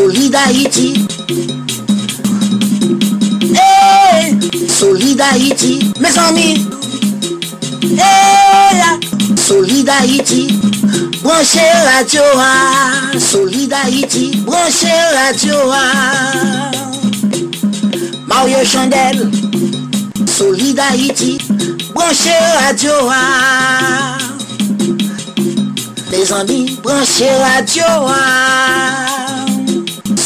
Solid Haïti. Hey, Solid Haïti, mes amis. Hey, Solid Haïti. Branchez radio, ah. Solid Haïti. Branchez radio, ah. Mario Chandel. Solid Haïti. Branchez radio, ah. Les amis, branchez radio, ah.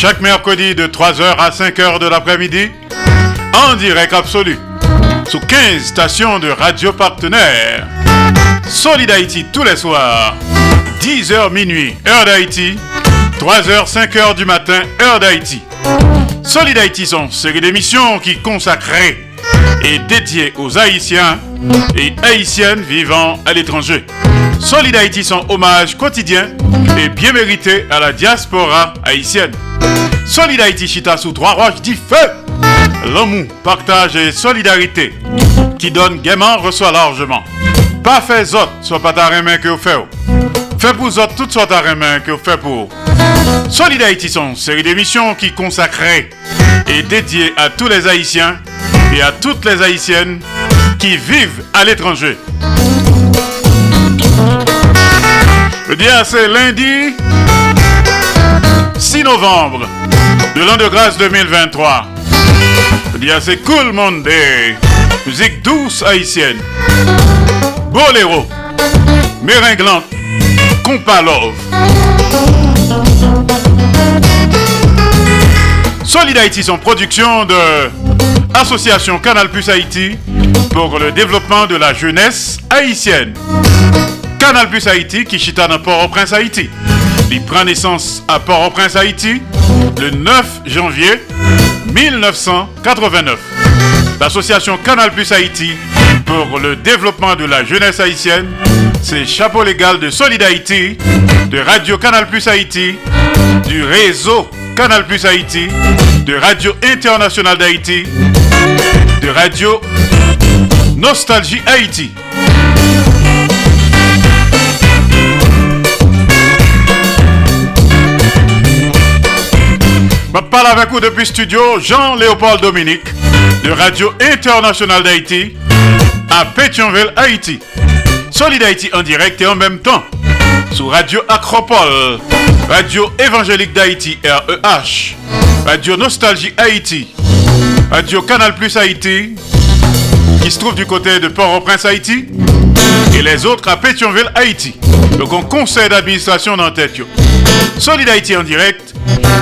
Chaque mercredi de 3h à 5h de l'après-midi. En direct absolu. Sous 15 stations de radio partenaires. Solid Haïti tous les soirs. 10h minuit, heure d'Haïti. 3h, 5h du matin, heure d'Haïti. Solid Haïti sont série d'émissions qui consacrées et dédiées aux Haïtiens et Haïtiennes vivant à l'étranger. Solid Haïti sont hommage quotidien et bien mérité à la diaspora haïtienne. Solid Haïti chita sous trois roches dit feu. L'amour, partage et solidarité qui donne gaiement reçoit largement. Pas fait autres, soit pas ta main que vous faites. Fait pour autres, toutes sortes à main que vous faites pour. Solid Haïti sont série d'émissions qui consacrées et dédiées à tous les Haïtiens et à toutes les Haïtiennes qui vivent à l'étranger. Dia c'est lundi 6 novembre de l'an de grâce 2023. Le dia c'est Cool Monday. Musique douce haïtienne. Boléro. Méringlante. Compa Love. Solid Haïti, son production de Association Canal Plus Haïti pour le développement de la jeunesse haïtienne. Canal Plus Haïti qui chita dans Port-au-Prince Haïti. Il prend naissance à Port-au-Prince Haïti le 9 janvier 1989. L'association Canal Plus Haïti pour le développement de la jeunesse haïtienne, c'est chapeau légal de Solid Haïti, de Radio Canal Plus Haïti, du réseau Canal Plus Haïti, de Radio Internationale d'Haïti, de Radio Nostalgie Haïti. Je parle avec vous depuis studio Jean-Léopold Dominique de Radio Internationale d'Haïti à Pétionville, Haïti. Solid Haïti en direct et en même temps sur Radio Acropole, Radio Évangélique d'Haïti REH, Radio Nostalgie Haïti, Radio Canal Plus Haïti, qui se trouve du côté de Port-au-Prince Haïti, et les autres à Pétionville Haïti. Donc on conseil d'administration dans tête. Solid Haïti en direct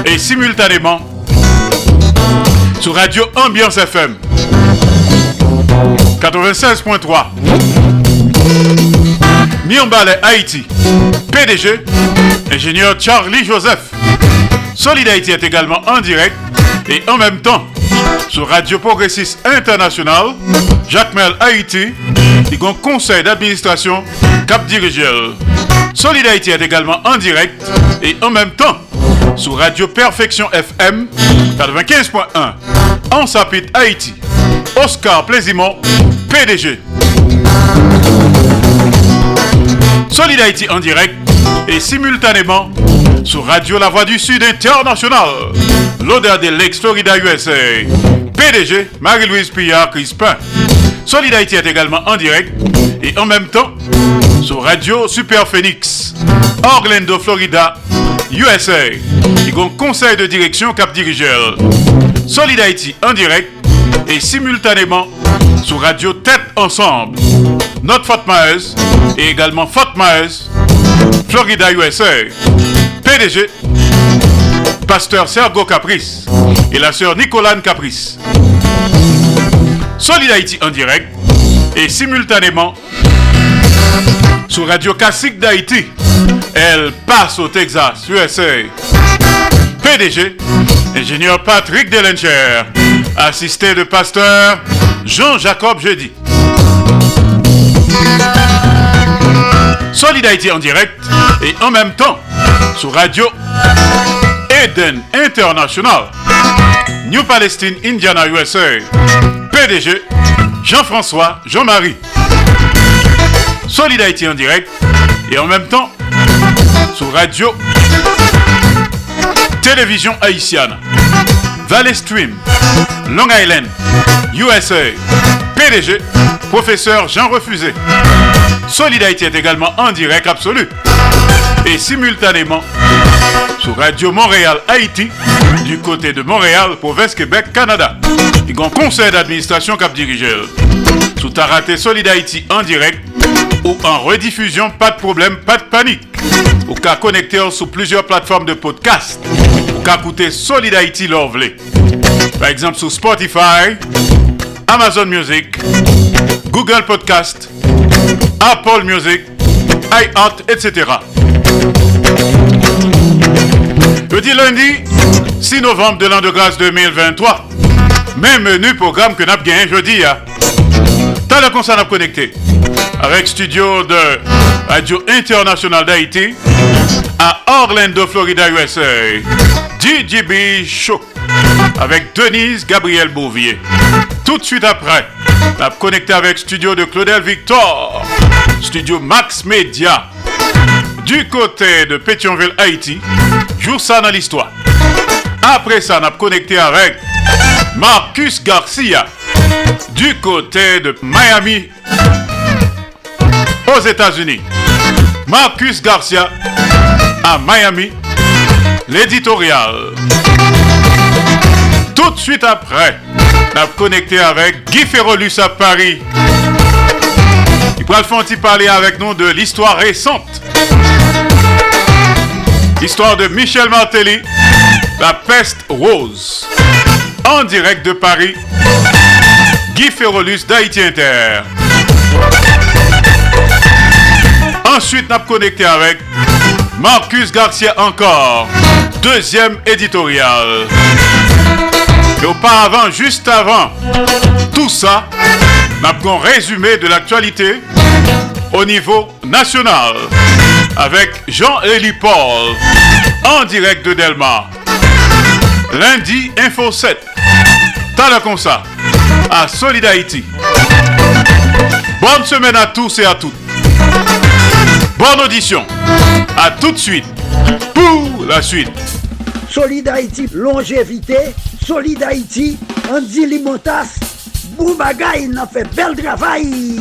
et simultanément sur Radio Ambiance FM 96.3 Miambale Haïti PDG ingénieur Charlie Joseph. Solid Haïti est également en direct et en même temps sur Radio Progressiste International. Jacques Mel Haïti et un conseil d'administration Cap Dirigel Solid Haïti est également en direct et en même temps sur Radio Perfection FM 95.1 en Sapit Haïti. Oscar Plaisimont, PDG. Solid en direct et simultanément sur Radio La Voix du Sud International. L'odeur de l'ex-Florida USA. PDG Marie-Louise Pillard Crispin. Solid Haïti est également en direct et en même temps sur Radio Super Phoenix. Orlando, Florida, USA. A un conseil de direction cap dirigeur. Solid Haïti en direct et simultanément sur Radio Tête Ensemble. Notre Fort et également Fort Florida, USA. PDG, Pasteur Sergo Caprice et la sœur Nicolane Caprice. Solid Haïti en direct et simultanément sur Radio Classique d'Haïti. Elle passe au Texas, USA. PDG, ingénieur Patrick Delencher, assisté de pasteur Jean-Jacob Jeudi. Solid Haïti en direct et en même temps sur Radio Eden International, New Palestine, Indiana, USA. PDG Jean-François Jean-Marie. Solid Haïti en direct et en même temps sur Radio Télévision Haïtienne. Valley Stream, Long Island, USA. PDG, professeur Jean Refusé. Solid Haïti est également en direct absolu et simultanément sur Radio Montréal Haïti du côté de Montréal, province Québec, Canada. A un conseil d'administration cap dirigeur. Sous raté Solid Haïti en direct ou en rediffusion, pas de problème, pas de panique. Ou qu'à connecter sur plusieurs plateformes de podcast. Ou qu'à écouter Solid Haïti Lovely. Par exemple sur Spotify, Amazon Music, Google Podcast, Apple Music, iHeart, etc. Jeudi lundi 6 novembre de l'an de grâce 2023. Même menu programme que n'a bien jeudi. Hein. T'as le concert à connecter avec studio de Radio International d'Haïti à Orlando, Florida, USA. DJB Show avec Denise Gabriel Bouvier. Tout de suite après, on connecté avec studio de Claudel Victor, studio Max Media, du côté de Pétionville, Haïti. Jour ça dans l'histoire. Après ça, on a connecté avec Marcus Garcia, du côté de Miami, aux États-Unis. Marcus Garcia à Miami, l'éditorial. Tout de suite après, on a connecté avec Guy Ferrolus à Paris. Il pourra le parler avec nous de l'histoire récente. Histoire de Michel Martelly, La peste rose. En direct de Paris, Guy Ferrolus d'Haïti Inter. Ensuite, a connecté avec Marcus Garcia encore, deuxième éditorial. Et auparavant, juste avant, tout ça, n'a un résumé de l'actualité au niveau national avec Jean-Élie Paul en direct de Delmar. Lundi, Info 7. T'as ça à Solid Haïti. Bonne semaine à tous et à toutes. Bonne audition. À tout de suite pour la suite. Solid Haïti, longévité. Solid Haïti, Andy Limotas. Boubagaï, n'a fait bel travail.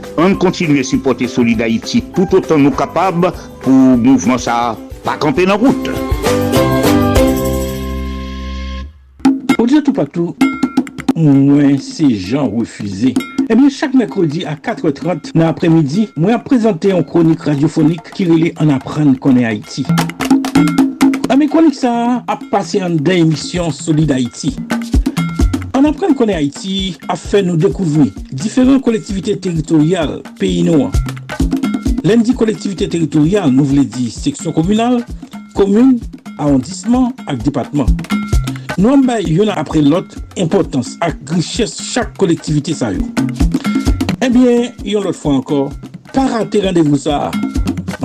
On continue à supporter Solid Haïti tout autant nous capables pour mouvement ça pas camper dans route. Dire tout partout, moi ces gens refusés. Eh bien, chaque mercredi à 4h30 dans l'après-midi, moi présenté une chronique radiophonique qui relie en apprendre qu'on est Haïti. Eh mes chroniques ça a passé en deux émissions Solid Haïti. An apren konen Haiti a fe nou dekouvri diferent kolektivite teritorial peyi nou an. Len di kolektivite teritorial nou vle di seksyon komunal, komun, arrondissement ak depatman. Nou an bay yon apre lot importans ak griches chak kolektivite sa yo. Eh Ebyen, yon lot fwa ankor, pa rate randevou sa.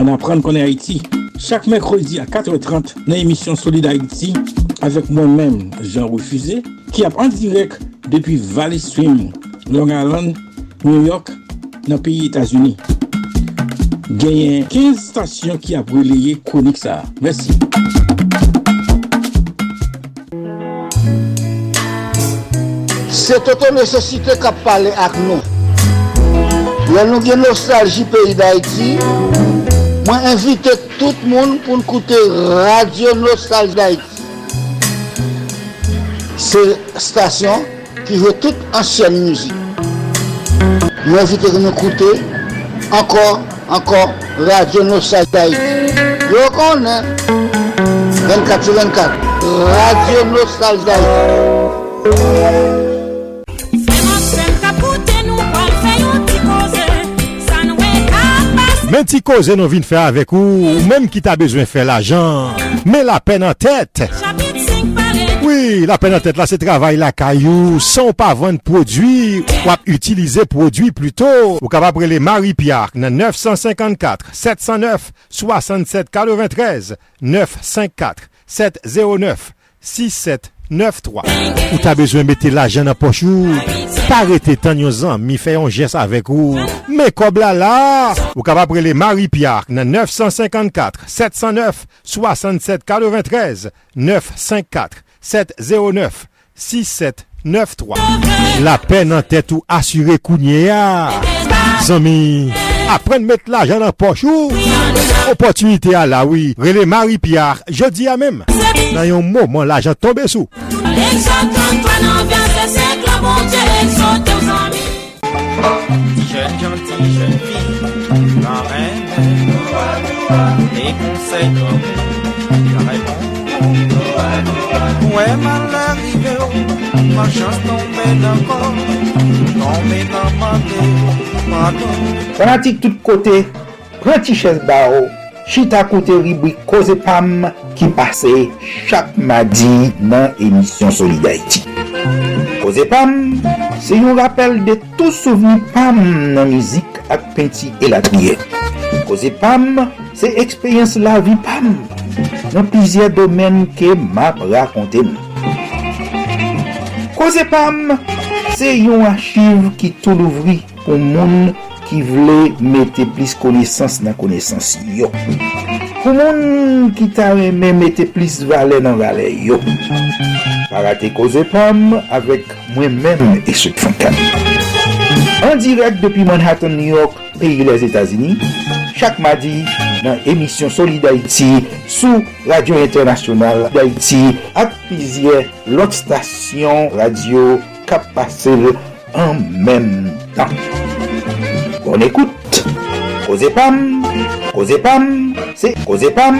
An apren konen Haiti, chak mekrodi a 4h30 nan emisyon Solid Haiti. Avec moi-même, Jean Refusé, qui a en direct depuis Valley Stream, Long Island, New York, dans le pays États-Unis. Gagné 15 stations qui a relayé chronique ça. Merci. C'est toute nécessité qu'a parlé avec nous. Là, nous avons nostalgie pays d'Haïti. Moi, invite tout le monde pour écouter Radio Nostalgie d'Haïti. se stasyon ki jwe tout ansyen mouzik. Mwen evite ki nou koute, ankor, ankor, radyo nou sajdaik. Yo konen, 24 sur 24, radyo nou sajdaik. Men ti koze nou vin fè avèk ou, ou menm ki ta bezwen fè la jan, men la pen an tèt. Oui, la peine en tête là, c'est travail la caillou. Sans pas vendre produit, ou utiliser produit plutôt. Ou capable les Marie-Pierre, 954 709 67 93 954 709 6793. Ou t'as besoin de mettre l'argent dans poche ou, t'arrêter tant yon mi fait un geste avec ou. Mais comme là là, ou capable les Marie-Pierre, 954 709 67 93 954 709 6793. La peine en tête ou assuré Kounia. Zami, apprendre mettre l'argent dans poche ou opportunité à la oui. Relais Marie-Pierre, jeudi à même. Dans un moment, l'argent tombe sous. Jeune Mwen mal arrive ou, ma chans tombe nan kon, tombe nan mante, Pardon Fanatik tout kote, pranti ches ba ou, chita kote ribwi koze pam ki pase chak madi nan emisyon Solidarity. Koze pam, se yon rappel de tou souveni pam nan mizik ak penti elatriye. Koze pam, se ekspeyens la vi pam. nan plizye domen ke map rakonte nou. Koze pam, se yon achiv ki tou louvri pou moun ki vle mette plis konesans nan konesans yo. Pou moun ki ta reme mette plis vale nan vale yo. Parate koze pam avek mwen men eswek fankan. An direk depi Manhattan, New York, peyi les Etasini, chak madi, nan emisyon Solid Haiti sou Radio Internasyonal d'Haiti ak pizye lot stasyon radio kap pase an men tan. On écoute. Causez Pam, Causez Pam, c'est Causez Pam.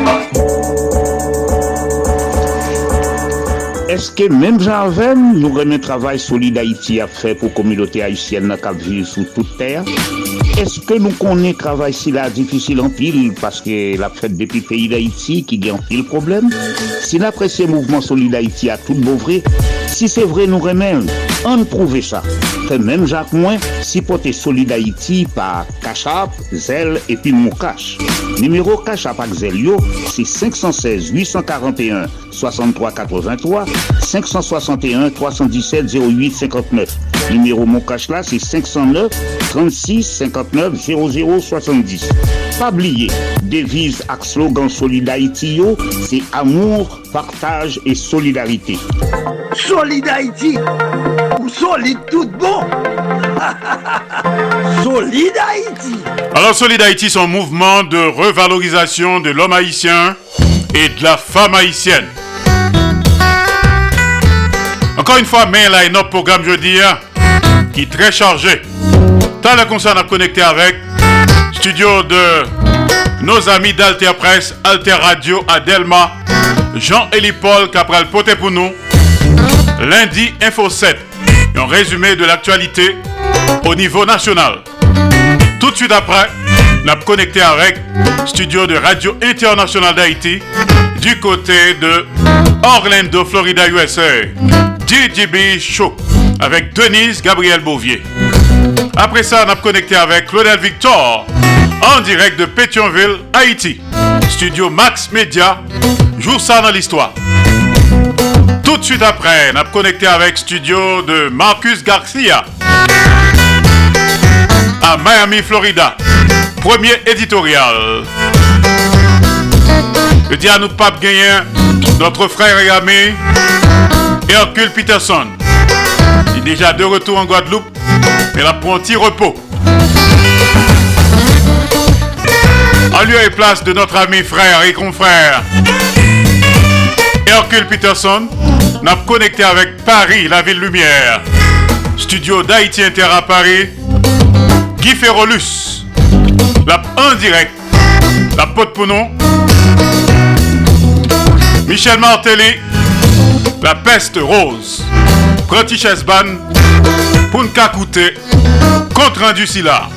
Est-ce que même Jarven nous remet travail solide Haïti à faire pour la communauté haïtienne qui vit sous toute terre Est-ce que nous connaissons travail si là difficile en pile parce la fête depuis le pays d'Haïti qui gagne en pile problème Si l'apprécié mouvement solide Haïti a tout beau vrai, si c'est vrai nous remet, on prouve ça. Même Jacques Moins, si porté solide Haïti par Cachap, Zel et puis Moukache. Numéro Cachap avec Zel yo, c'est 516 841 63 83 561 317 08 59. Numéro Moukache là, c'est 509 36 59 00 70. Pas oublier, devise ak slogan Solid c'est amour, partage et solidarité. Solid Haïti ou solide tout bon Solid Haïti Alors Solid Haïti, un mouvement de revalorisation de l'homme haïtien et de la femme haïtienne. Encore une fois, mais là, notre programme jeudi qui est très chargé. Tant le concert à connecté avec studio de nos amis d'Alter Presse, Alter Radio à Delma, Jean-Élie Paul Capral Poté pour nous. Lundi, Info 7. Un résumé de l'actualité au niveau national. Tout de suite après, a connecté avec studio de Radio Internationale d'Haïti du côté de Orlando, Florida, USA. DJB Show avec Denise Gabriel Bouvier. Après ça, on a connecté avec Claudel Victor en direct de Pétionville, Haïti. Studio Max Media, joue ça dans l'histoire. Tout de suite après, on a connecté avec studio de Marcus Garcia à Miami, Florida. Premier éditorial. Je dis à nous gagner notre frère et ami Hercule Peterson. Il est déjà de retour en Guadeloupe, mais a pris un petit repos. En lieu et place de notre ami frère et confrère Hercule Peterson, avons connecté avec Paris, la ville lumière. Studio d'Haïti Inter à Paris, Guy Ferrolus, la en direct, la pote Pounon, Michel Martelly, la peste rose, Proti Chesban, Punka Kouté, contre rendu Silla.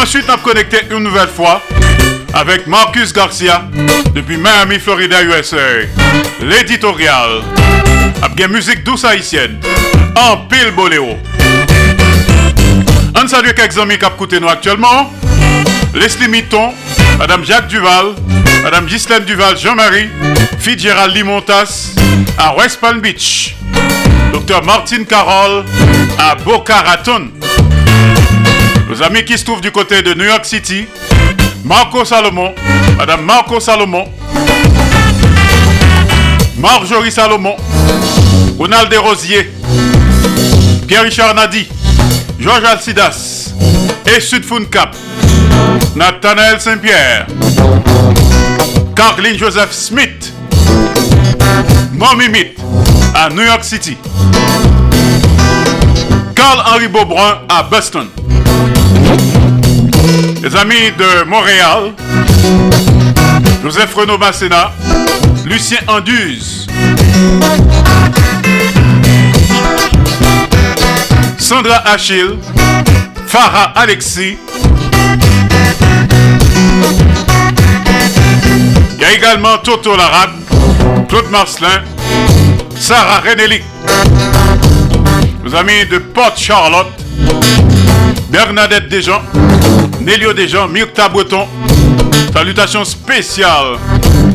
Ensuite, on a connecté une nouvelle fois avec Marcus Garcia depuis Miami, Florida, USA. L'éditorial. Avec musique douce haïtienne. En pile boléo. On salue quelques amis qui écoutent nous actuellement. Leslie Mitton, Madame Jacques Duval, Madame Ghislaine Duval Jean-Marie, Fitzgerald Limontas à West Palm Beach. Docteur Martine Carole à Boca Raton. Nos amis qui se trouvent du côté de New York City, Marco Salomon, Madame Marco Salomon, Marjorie Salomon, Ronald Desrosiers, Pierre-Richard Nadi, Georges Alcidas et Sud Cap, Nathanaël Saint-Pierre, Caroline Joseph Smith, Mommy à New York City, Carl-Henri Beaubrun à Boston. Les amis de Montréal, Joseph Renaud Masséna, Lucien Anduze, Sandra Achille, Farah Alexis. Il y a également Toto Larabe, Claude Marcelin, Sarah Renélic. Nos amis de Porte Charlotte, Bernadette Desjans, Nélio Desjans, Myrta Breton. Salutations spéciales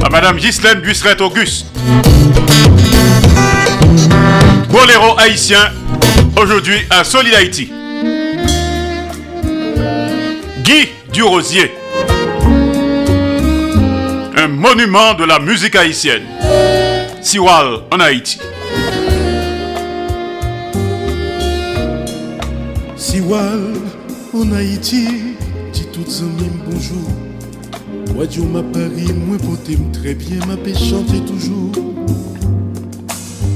à Madame Ghislaine Busseret Auguste. Boléro haïtien, aujourd'hui à Solid Haïti. Guy Durosier, un monument de la musique haïtienne. Siwal en Haïti. Siwal en Haïti, bonjour. Moi Dieu m'a Paris, moi poté très bien, m'a chanter toujours.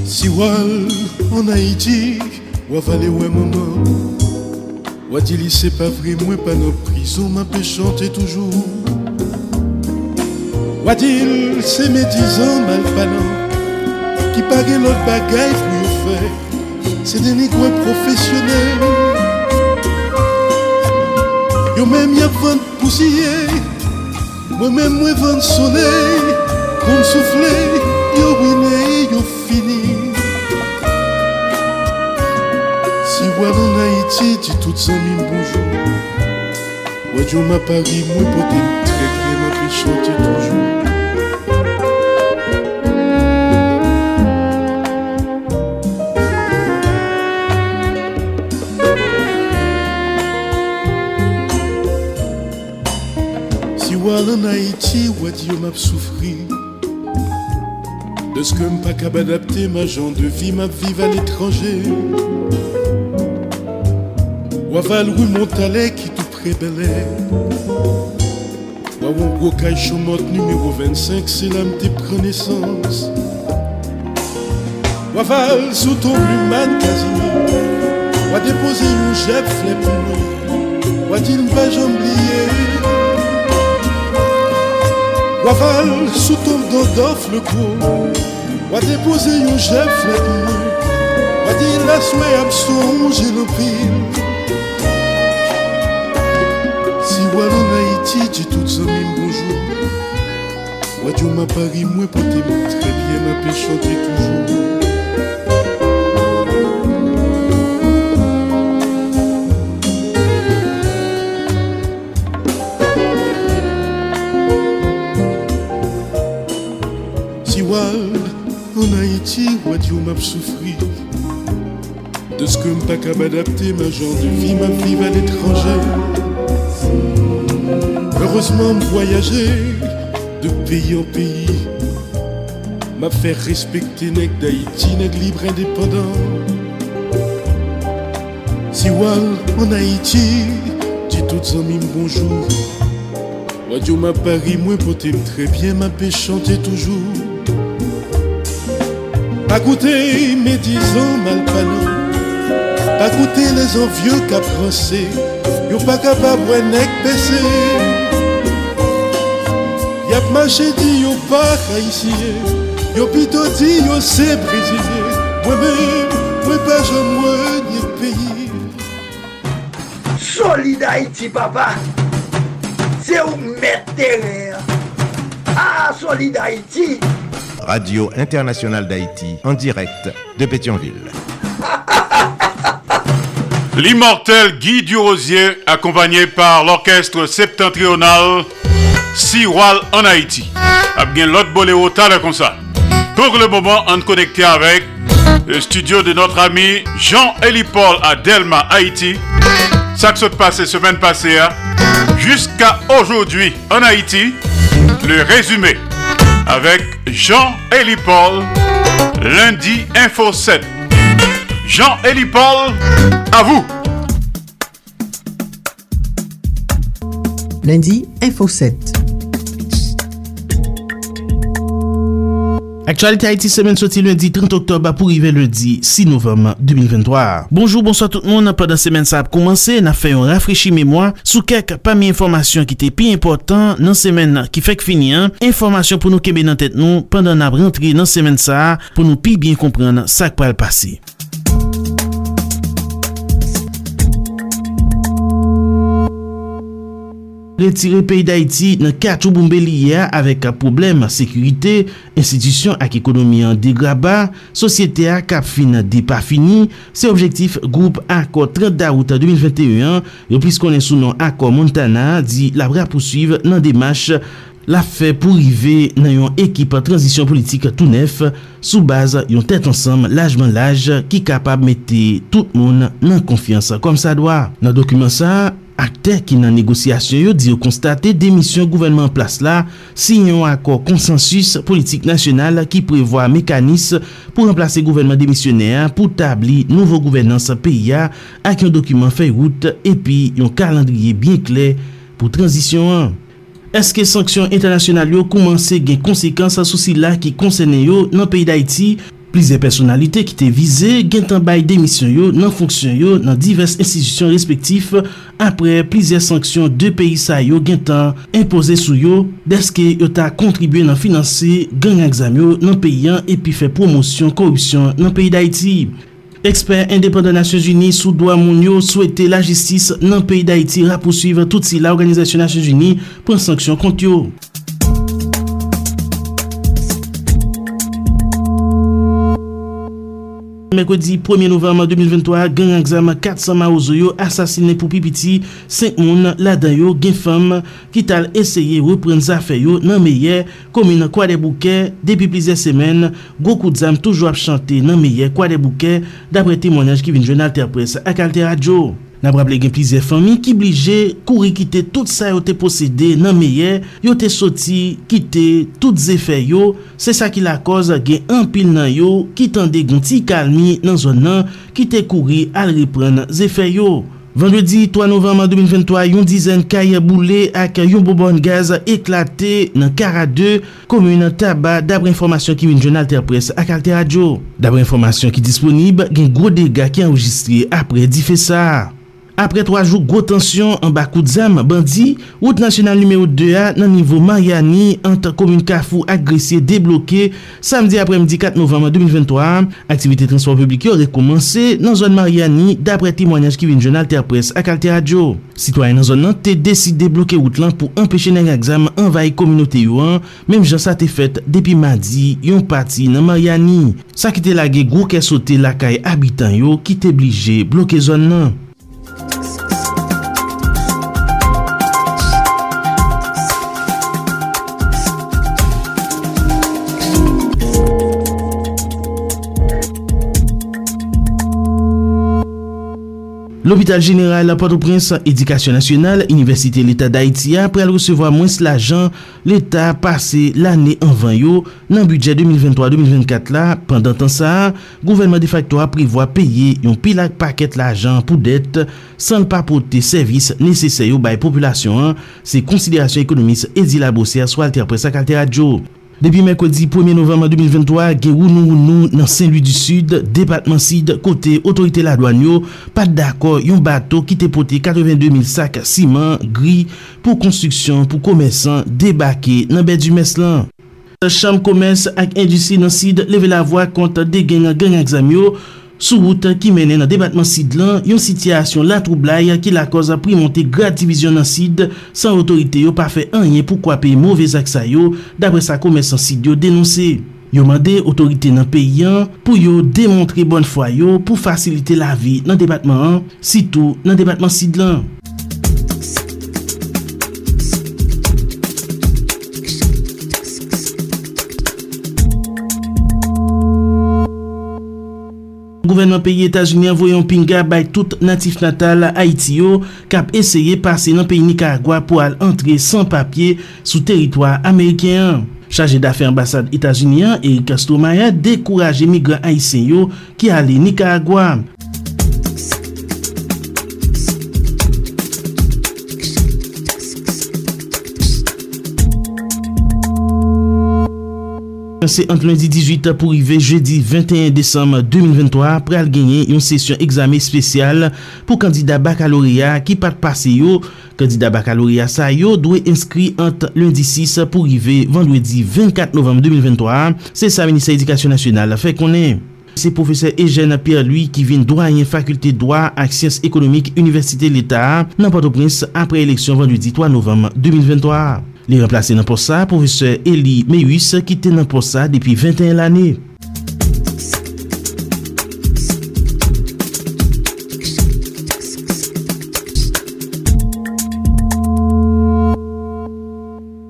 Siwal en Haïti, ou avalé ouais maman. Ou dit c'est pas vrai, moi pas nos prison, m'a chanter toujours. Ou dit c'est mes dix ans mal parlant, qui pague l'autre bagaille pour faire. C'est des négros professionnels. Yo même y'a vent poussière, moi même moi vent soleil, comme souffler, yo winé, yo fini. Si voilà en Haïti, dit toutes cent mille bonjour. Moi Dieu m'a Paris, moi poté très bien, m'a fait chanter Haïti, ou Dieu m'a souffri. De ce que m'pas capable adapter ma genre de vie, ma vie à l'étranger. Ou aval rue Montalet qui tout près Bel Air. Ou à mon gros caille Chaumont numéro 25, c'est là m'te prend naissance. Ou aval sous ton plumade Casimir. Ou à déposer une jette flip pour nous. Ou. Waval sou tom do dof le kou Wadepose yon jef let mou Wadi la swe am sonje lopil Si walo na iti di tout zanmim bonjou Wadyo ma pari mwen pote mou Trebyen ma pe chante toujou Haïti, Wadio m'a souffri De ce que m'pas qu'à m'adapter Ma genre de vie m'a vive à l'étranger. Heureusement me voyager De pays en pays M'a fait respecter nèg d'Haïti Nèg libre indépendant. Si wal en Haïti Dit toutes en mime bonjour. Wadio m'a pari moi poté très bien M'a fait chanter toujours Pa goute medizan malpanan Pa goute les anvye kap franse Yo pa kap ap wè nek bese Yap mache di yo pa haisye Yo pito di yo se brezilye Mwen men, mwen pa jom wè nye peyi Solid Haiti papa. Se ou mette re A ah, solid Haiti Radio Internationale d'Haïti, en direct de Pétionville. L'immortel Guy Durosier, accompagné par l'orchestre septentrional Siwal en Haïti. A bien l'autre boléo comme ça. Pour le moment, on connecté avec le studio de notre ami Jean-Élie Paul à Delma, Haïti. Ça que se passe semaine passée, hein. jusqu'à aujourd'hui en Haïti. Le résumé avec Jean-Élie Paul, lundi Info 7. Jean-Élie Paul, à vous. Lundi Info 7. Aktualite Haiti semen soti lundi 30 oktob pou rive lundi 6 novem 2023. Bonjou, bonsoit tout moun. Pendan semen sa ap koumanse, na fè yon rafrechi mèmoa sou kek pa mi informasyon ki te pi important nan semen ki fèk fini an. Informasyon pou nou kebe nan tèt nou pandan ap rentri nan semen sa pou nou pi bien kompren sa k pral pasi. retire peyi d'Haïti nan kachou boumbe liya avèk a problem sekurite, institisyon ak ekonomi an degraba, sosyete a kap fin depa fini, se objektif group akor 30 daout 2021, yo plis konen sou nan akor Montana di la bra pousuiv nan demache la fe pou rive nan yon ekip transisyon politik tou nef sou baz yon tèt ansam lajman laj ki kapab mette tout moun nan konfiansa kom sa doa. Nan dokumen sa, akter ki nan negosyasyon yo di yo konstate demisyon gouvenman plas la sinyon akor konsensus politik nasyonal ki prevoa mekanis pou remplase gouvenman demisyoner pou tabli nouvo gouvenans PIA ak yon dokumen fey wout epi yon kalandriye bien kle pou transisyon an. Eske sanksyon internasyonal yo koumanse gen konsekans sou si la ki konsene yo nan peyi d'Haïti Plize personalite ki te vize gen tan bay demisyon yo nan fonksyon yo nan divers institisyon respektif apre plize sanksyon de peyi sa yo gen tan impose sou yo deske yo ta kontribuye nan finanse gen aksam yo nan peyi an epi fe promosyon korupsyon nan peyi da iti. Ekspert indépendant Nasyons Unis sou doa moun yo souwete la jistis nan peyi da iti raposuive tout si la Organizasyon Nasyons Unis pren sanksyon kont yo. Mekodi 1 novem 2023, gen aksam 400 maouzo yo asasine pou pipiti 5 moun ladan yo gen fam ki tal eseye repren zafè yo nan meye komine kwa de bouke depi plize semen go koudzam toujwa ap chante nan meye kwa de bouke dapre temonaj ki vinjwen alter pres ak alter adjo. Nan brable gen plize fami ki blije kouri kite tout sa yo te posede nan meye, yo te soti, kite, tout zefe yo, se sa ki la koz gen anpil nan yo, ki tende gonti kalmi nan zon nan, ki te kouri al repren zefe yo. Vendredi 3 novem 2023, yon dizen kaya boule ak yon bobon gaz eklate nan kara 2 komune taba dabre informasyon ki vin jounal ter pres ak alter radio. Dabre informasyon ki disponib gen gro dega ki enregistre apre di fe sa. Apre 3 jou gwo tansyon an bakou dzam bandi, wout nasyonal numeo 2A nan nivou Mariani anta komoun kafou agresye debloke samdi apre mdi 4 novem 2023. Aktivite transport publik yo rekomansi nan zon Mariani dapre timwanyaj ki vin jounal ter pres ak alter radio. Sitwayen nan zon nan te desi debloke wout lan pou empeshe neg aksam envaye kominote yo an, menm jan sa te fet depi madi yon pati nan Mariani. Sa ki te lage gwo ke sote lakay abitan yo ki te blije bloke zon nan. L'Hôpital Général Port-au-Prince Éducation Nationale, Université l'État d'Haïti apre al resevo a mwens l'ajan l'État passe l'année en van yo nan budget 2023-2024 la. Pendan tan sa, gouvernement de facto a privo a peye yon pilak paket l'ajan pou det san l'papote servis neseseyo bay populasyon an. Se konsiderasyon ekonomis Edila Bossier, Swalter Presak, Alter Radio. Depi mekodi 1 novembre 2023, gen wounou wounou nan Saint-Louis du Sud, Depatman Sid, kote otorite la douanyo, pat d'akor yon bato ki te pote 82.000 sak siman gri pou konstruksyon pou komersan debake nan bed du Meslan. Cham komers ak industri nan Sid leve la vwa konta de gen gen aksam yo, Sou wout ki menen nan debatman sid lan, yon sityasyon la troublai ki la koz apri monte grad divizyon nan sid san otorite yo pa fe anye pou kwape mouvez ak sa yo dapre sa komesan sid yo denonse. Yo mande otorite nan peyan pou yo demontre bon fwa yo pou fasilite la vi nan debatman an, sitou nan debatman sid lan. gouvernement peyi Etats-Unis voyon pinga bay tout natif natal Haiti yo kap eseye pase nan peyi Nicaragua pou al entre san papye sou teritwa Amerikyan. Chaje dafe ambasade Etats-Unis, Erika Stomaya, dekouraje migran Haitien yo ki ale Nicaragua. Se ant lundi 18 pou rive jeudi 21 Desem 2023 pral genyen yon sesyon examen spesyal pou kandida bakaloria ki pat pase yo. Kandida bakaloria sa yo dwe inskri ant lundi 6 pou rive vendwedi 24 Novem 2023. Se sa Ministre Edykasyon Nasyonal fe konen. Se professeur Eugène Pierre Louis ki vin doyen fakulte doa ak siyans ekonomik Universite l'Etat nan Port-au-Prince apre eleksyon vendwedi 3 Novem 2023. Li remplase nan posa, professeur Eli Meyus ki te nan posa depi 21 l ane.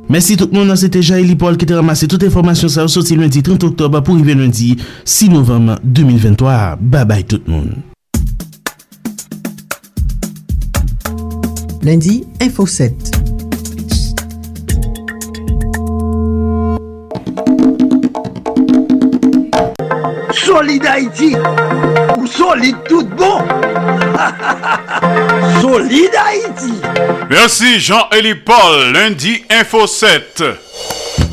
Mersi tout moun nan se teja Eli Paul ki te ramase tout informasyon sa ou soti lundi 30 oktob pou rive lundi 6 novem 2023. Ba bay tout moun. Lundi, Info 7. Solide Haïti ou solide tout bon Solide Haïti Merci Jean-Élie Paul, lundi Info 7.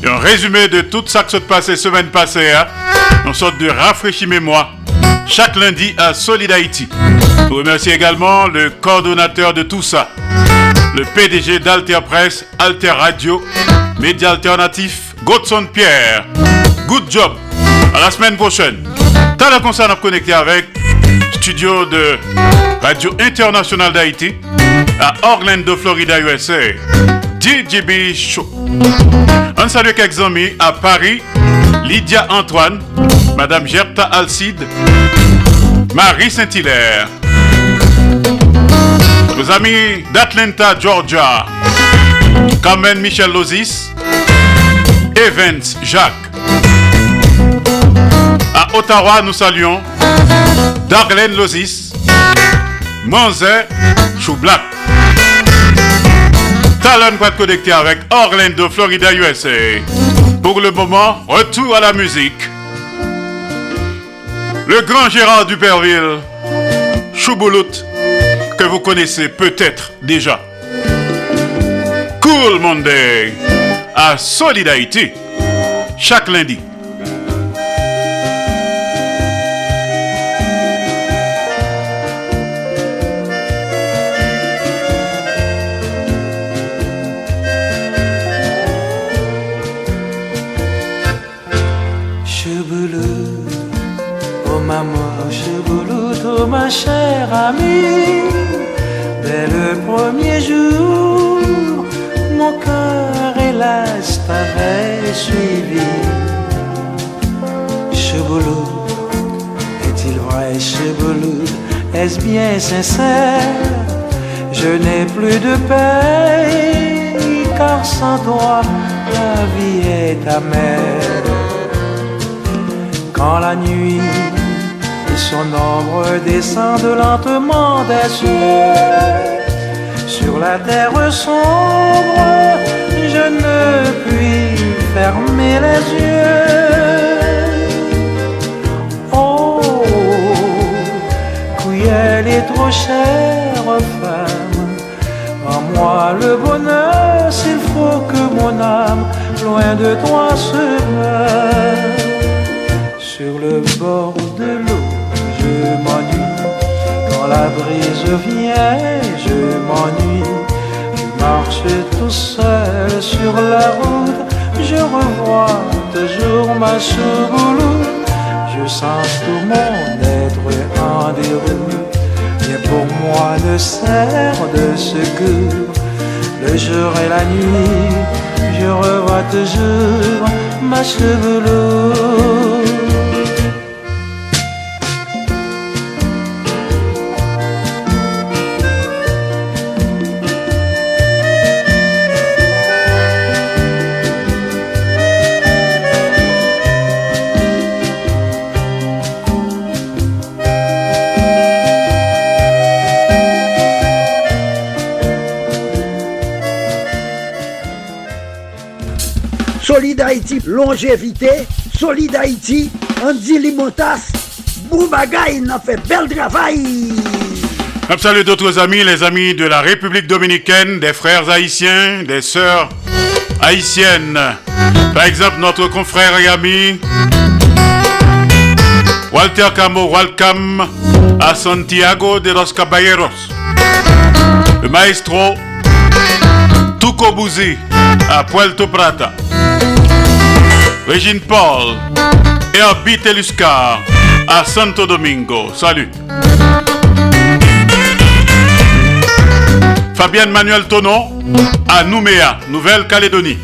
Un résumé de tout ça qui s'est passé semaine passée. Hein? Une sorte de rafraîchi mémoire. Chaque lundi à Solide Haïti. Je remercie également le coordonnateur de tout ça. Le PDG d'Alter Press, Alter Radio, Média Alternatif, Godson Pierre. Good job. À la semaine prochaine. T'as la concert à connecter avec studio de Radio Internationale d'Haïti à Orlando, Florida, USA. DJB Show. Un salut quelques amis à Paris, Lydia Antoine, Madame Gerta Alcide, Marie Saint-Hilaire. Nos amis d'Atlanta, Georgia, Carmen Michel Lozis, Evans Jacques. À Ottawa, nous saluons Darlene Lozis, Monze Choublac. Talon va connecter avec Orlando, Florida, USA. Pour le moment, retour à la musique. Le grand Gérard Duperville, Chouboulout, que vous connaissez peut-être déjà. Cool Monday à Solid Haïti, chaque lundi. Sincère Je n'ai plus de paix, car sans toi, la vie est amère. Quand la nuit et son ombre descendent lentement des cieux sur la terre sombre, je ne puis fermer les yeux. Trop chère femme, en moi le bonheur, s'il faut que mon âme, loin de toi, se meure. Sur le bord de l'eau, je m'ennuie. Quand la brise vient, je m'ennuie. Je marche tout seul sur la route. Je revois toujours ma chouboulou. Je sens tout mon être en déroute. Pour moi ne sert de secours. Le jour et la nuit, je revois toujours ma chevelure. Longévité. Solid Haïti, Andy Limotas. Boubagaï, n'a fait bel travail. Salut d'autres amis, les amis de la République dominicaine, des frères haïtiens, des sœurs haïtiennes. Par exemple, notre confrère et ami Walter Camo Walcam à Santiago de los Caballeros. Le maestro Tuco Buzi à Puerto Prata. Régine Paul et Herbie Teluscar à Santo Domingo. Salut. Fabienne Manuel Tonon à Nouméa, Nouvelle-Calédonie.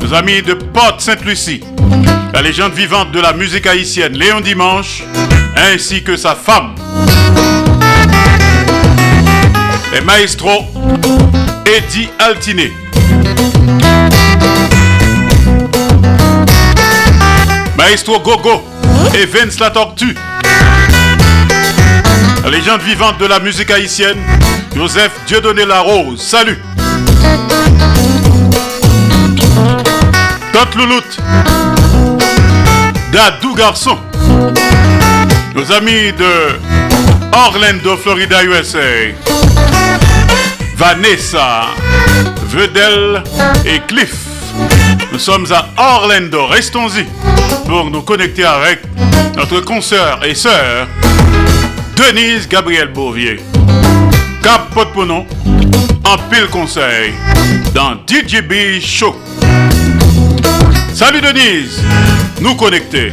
Nos amis de Porte-Sainte-Lucie, la légende vivante de la musique haïtienne Léon Dimanche, ainsi que sa femme. Les maestros Eddie Altiné. Maestro Gogo et Vince la Tortue. La légende vivante de la musique haïtienne, Joseph Dieudonné Larose. Salut. Tante Louloute. Dadou Garçon. Nos amis de Orlando, Florida, USA. Vanessa, Vedel et Cliff. Nous sommes à Orlando. Restons-y pour nous connecter avec notre consoeur et sœur Denise Gabriel Bourvier. Cap Potponon, en pile conseil dans DJB Show. Salut Denise, nous connecter.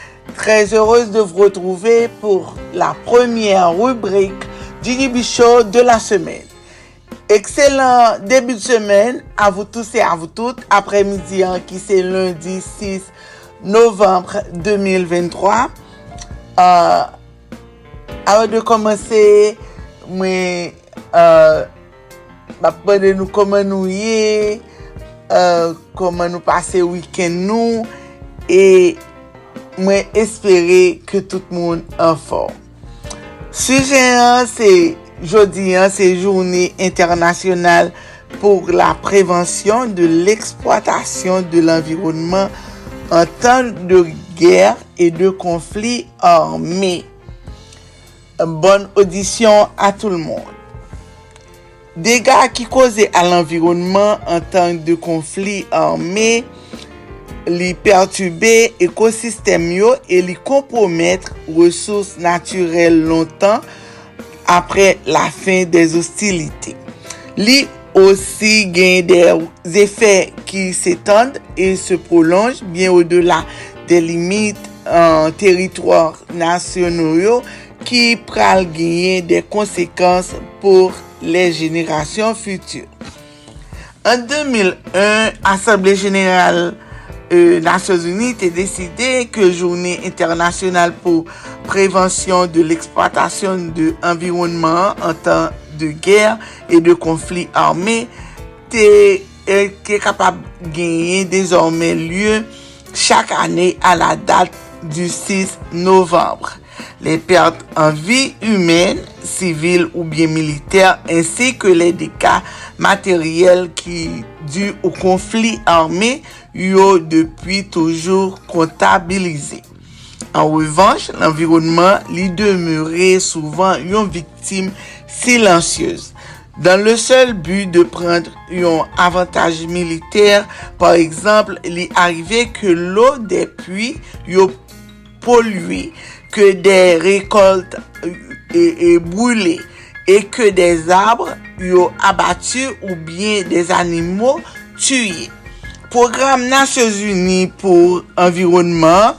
Très heureuse de vous retrouver pour la première rubrique du Show de la semaine. Excellent début de semaine à vous tous et à vous toutes. Après-midi, hein, qui c'est lundi 6 novembre 2023. Euh, avant de commencer, mais euh, de nous comment nous y est, euh, comment nous passer le week-end nous et mwen espere ke tout moun an for. Suje an se jodi an se jouni internasyonal pou la prevensyon de l'eksploatasyon de l'environnement an tan de gyer e de konflit armé. Bon audisyon a tout l'monde. Dega ki koze al environnement an tan de konflit armé li pertube ekosistem yo e li komprometre resous naturel lontan apre la fin des hostilite. Li osi gen des efè ki s'étende e se prolonge bien ou de la de limite an teritwar nasyonou yo ki pral genye de konsekans pou le jenerasyon futur. An 2001, Assemblée Générale euh, Nations Unies te décidé que Journée internationale pour prévention de l'exploitation de l'environnement en temps de guerre et de conflit armé est capable de gagner désormais lieu chaque année à la date du 6 novembre. Les pertes en vie humaine, civile ou bien militaire, ainsi que les dégâts matériels dus au conflit armé, yo depi toujou kontabilize. An revanche, l'environnement li demeure souvan yon viktim silansyez. Dan le sel bu de prendre yon avantaj militer, par exemple, li arrive ke l'o de pui yo polue, ke de rekolte e euh, brule, e ke de zabre yo abatu ou bien de zanimo tuye. Program Nasyons Uni pou environnement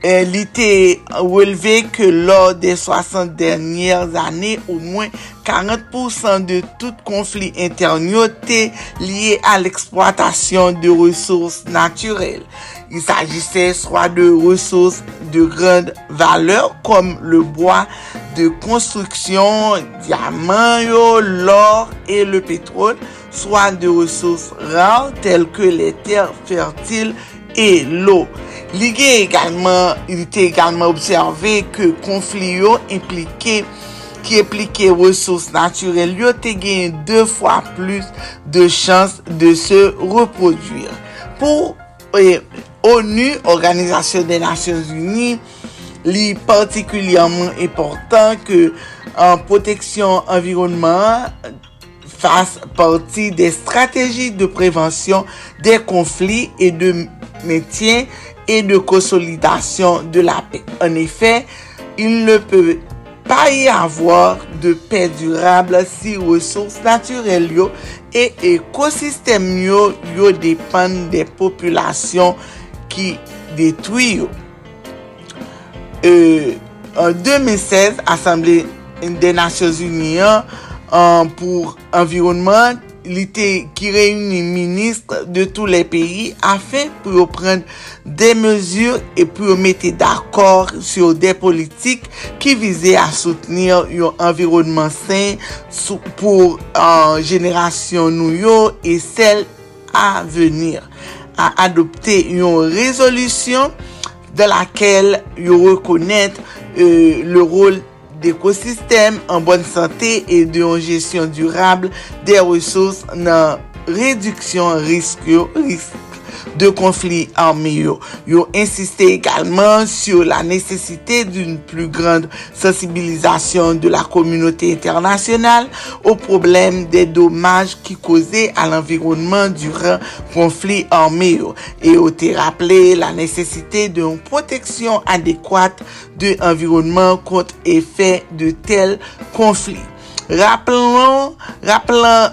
eh, li te releve ke lor de 60 denyer ane ou mwen 40% de tout konflik internyo te liye al eksploatasyon de resous naturel. Il s'agissait soit de ressources de grande valeur comme le bois de construction, diamant, l'or et le pétrole, soit de ressources rares telles que les terres fertiles et l'eau. Li ge egalman, li te egalman observe ke konflik yo implike, ki implike resous naturel yo te gen 2 fwa plus de chans de se reproduir. Po, e, ONU, Organizasyon de Nasyons Uni, li partikulyaman important ke an proteksyon environnement fasse parti de strategi de prevensyon de konflit et de métien et de konsolidasyon de la paix. En effet, il ne peut pas y avoir de paix durable si ressources naturelles yo et écosystèmes yo yo dépendent des populations ki detwi yo. E, en 2016, Assemble de Nasyons Uniyan an pou environnement li te ki reyouni ministre de tou le peyi afen pou yo pren de mezur e pou yo mette d'akor sur de politik ki vize a soutenir yon environnement sen pou uh, jenerasyon nou yo e sel a venir. a adopte yon rezolusyon de lakel yon rekonnet euh, le rol d'ekosistem an bonn sante e de yon jesyon durable de resous nan reduksyon risk yo risk. De conflits armés. Yo. Yo insisté également sur la nécessité d'une plus grande sensibilisation de la communauté internationale aux problèmes des dommages qui causaient à l'environnement durant conflits. Yo. Et ont rappelé la nécessité d'une protection adéquate de l'environnement contre effet de tels conflits. Rappelons, rappelons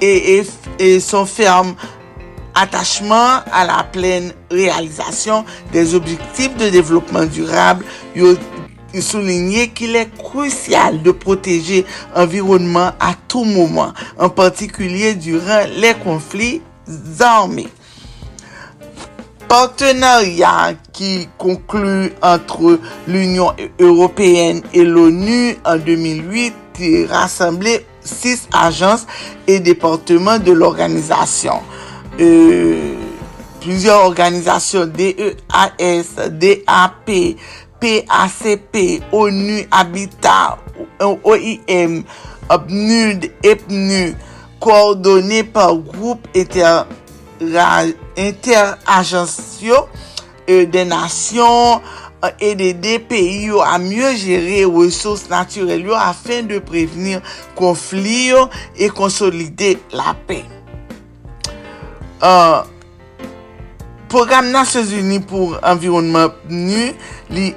et, et, et son ferme attachement à la pleine réalisation des objectifs de développement durable, il soulignait qu'il est crucial de protéger l'environnement à tout moment, en particulier durant les conflits armés. Partenariat qui conclut entre l'Union européenne et l'ONU en 2008 rassemblé six agences et départements de l'organisation. E, plusieurs organisations, DEAS, DAP, PACP, ONU, Habitat, OIM, OPNUD, EPNU, coordonnées par groupe interagensio inter des nations et des, des pays à mieux gérer les ressources naturelles afin de prévenir conflits et consolider la paix. uh, program Nasyons Uni pou environman PNU, li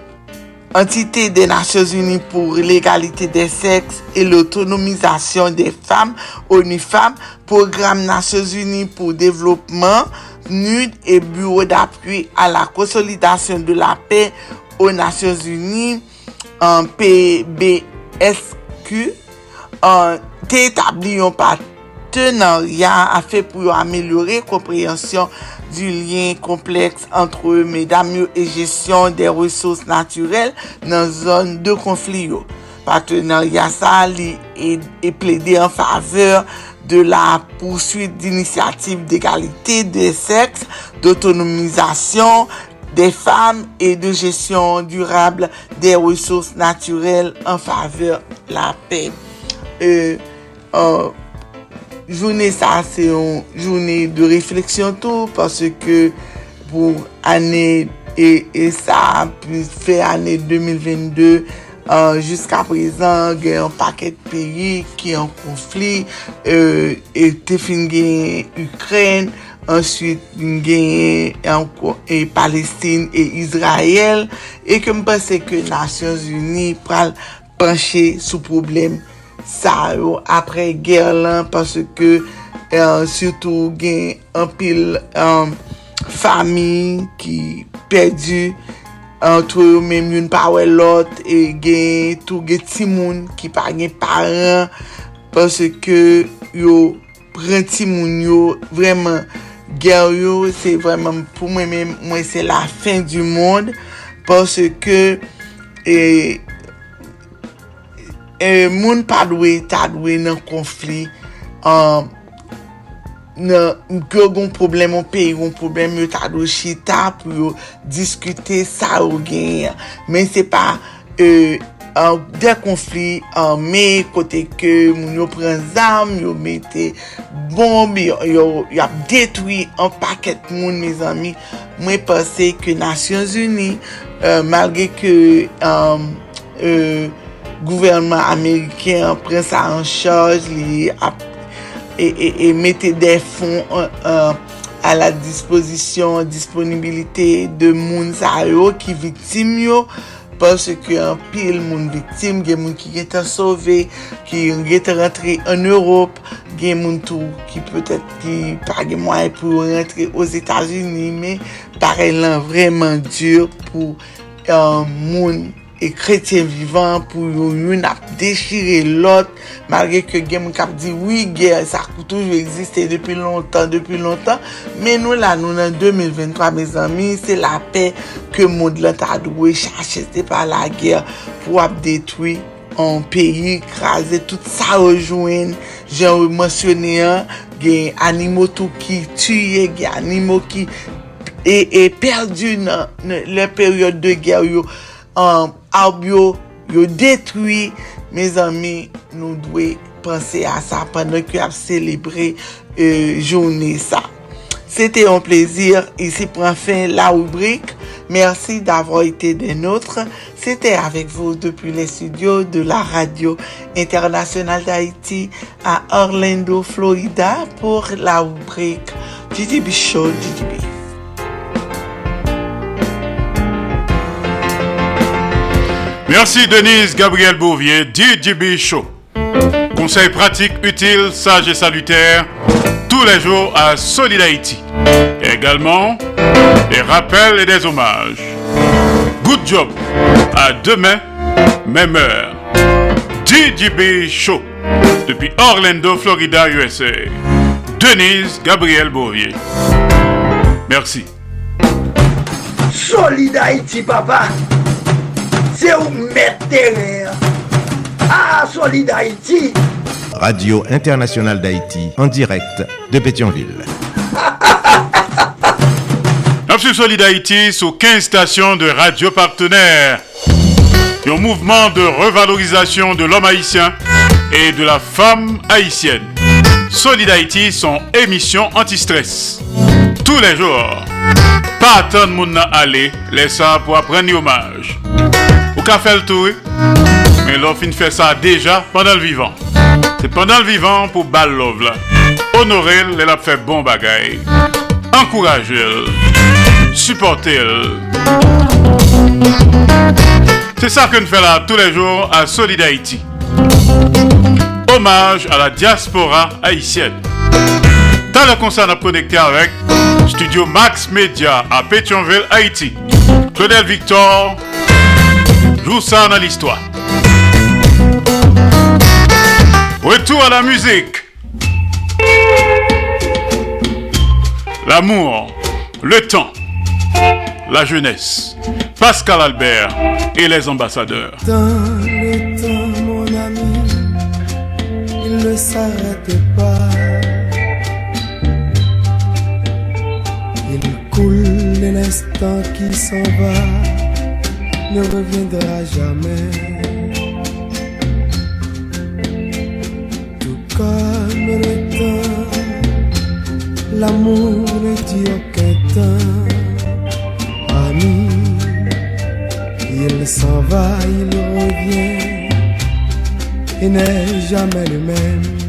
entite de Nasyons Uni pou l'egalite de seks e l'autonomizasyon de fam, ONU-FAM, program Nasyons Uni pou devlopman, PNUD e bureau d'apui a la konsolidasyon de la pe o Nasyons Uni, PBSQ, te etabli yon pati partenariat a fait pour améliorer la compréhension du lien complexe entre mesdames et gestion des ressources naturelles dans zone de conflit. Partenariat ça est plaidé en faveur de la poursuite d'initiatives d'égalité des sexes, d'autonomisation des femmes et de gestion durable des ressources naturelles en faveur de la paix. Euh, euh, Jounen sa se yon jounen de refleksyon tou Pase ke pou ane e sa Fè ane 2022 euh, Juska prezan gen yon paket peyi ki yon konflik euh, E te fin gen Ukren Answit gen e Palestine e Israel E kem pase ke Nasyons Uni pral panche sou problem sa yo apre ger lan parce ke euh, surtout gen an pil um, fami ki perdi antre yo menm yon pawe lot e gen tou gen timoun ki pa gen paran parce ke yo pren timoun yo vreman ger yo se vreman pou mwen mwen se la fin du moun parce ke e E moun padwe, tadwe nan konflik, um, nan gyo goun problem, an peyi goun problem, yo tadwe chita pou yo diskute sa ou gen. Men se pa, e, an, de konflik, an, me kote ke moun yo pren zam, yo mette bomb, yo, yo, yo ap detwi an paket moun, me zami. Mwen pase ke Nasyon Zuni, euh, malge ke, an, um, e, gouvernement Ameriken pren sa an chaj li ap e, e, e mette de fon uh, a euh, la disposisyon, disponibilite de moun sa yo ki vitim yo pwese ki an pil moun vitim, gen moun ki get an sove, ki get an rentre an Europe, gen moun tou ki pwetet ki pa gen mwen pou rentre os Etats-Unis, me pare lan vreman dure pou uh, moun e kretien vivan pou yon yon ap dechire lot, malge ke gen moun kap di, oui, gen, sa koutou jou existe depi lontan, depi lontan, men nou la nou nan 2023, me zami se la pe ke moun lan ta dwe chache, se pa la ger pou ap detwi an peyi, krasi, tout sa rejouen, jen ou monsyone an, gen animo tou ki tuye, gen animo ki e, e perdu nan, nan le peryode de ger yo, an aoub yo, yo detwi, me zami, nou dwe pense a sa, pandan ki ap celebre euh, jouni. Sete yon plezir, isi pran fin la oubrik, mersi davro ite den notre, sete avek vou depi le studio de la radio internasyonal d'Haïti a Orlando, Florida, pou la oubrik GGB Show, GGB. Merci Denise Gabriel Bouvier, DJB Show. Conseils pratiques, utiles, sages et salutaires tous les jours à Solid également des rappels et des hommages. Good job. À demain, même heure. DJB Show. Depuis Orlando, Florida, USA. Denise Gabriel Bouvier. Merci. Solid papa. C'est où mettre Ah, Solid Haïti. Radio Internationale d'Haïti, en direct de Pétionville. Absolue Solid Haïti sous 15 stations de radio partenaires. Un mouvement de revalorisation de l'homme haïtien et de la femme haïtienne. Solid Haïti, son émission anti-stress. Tous les jours. Pas attendre nan aller, laisse ça pour apprendre hommage. Ou ka fait le tour, mais l'offre fin fait ça déjà pendant le vivant. C'est pendant le vivant pour bal love là. Honorer, elle a fait bon bagay. Encourager, supporter. C'est ça que nous faisons tous les jours à Solid Haïti. Hommage à la diaspora haïtienne. Dans le concert, on a connecté avec Studio Max Media à Pétionville, Haïti. Claudel Victor joue ça dans l'histoire. Retour à la musique. L'amour, le temps, la jeunesse. Pascal Albert et les ambassadeurs. Dans le temps, mon ami, il ne s'arrête pas. Il coule l'instant qui s'en va, ne reviendra jamais. Tout comme le temps, l'amour ne dit aucun temps. Ami, il s'en va, il revient et n'est jamais le même.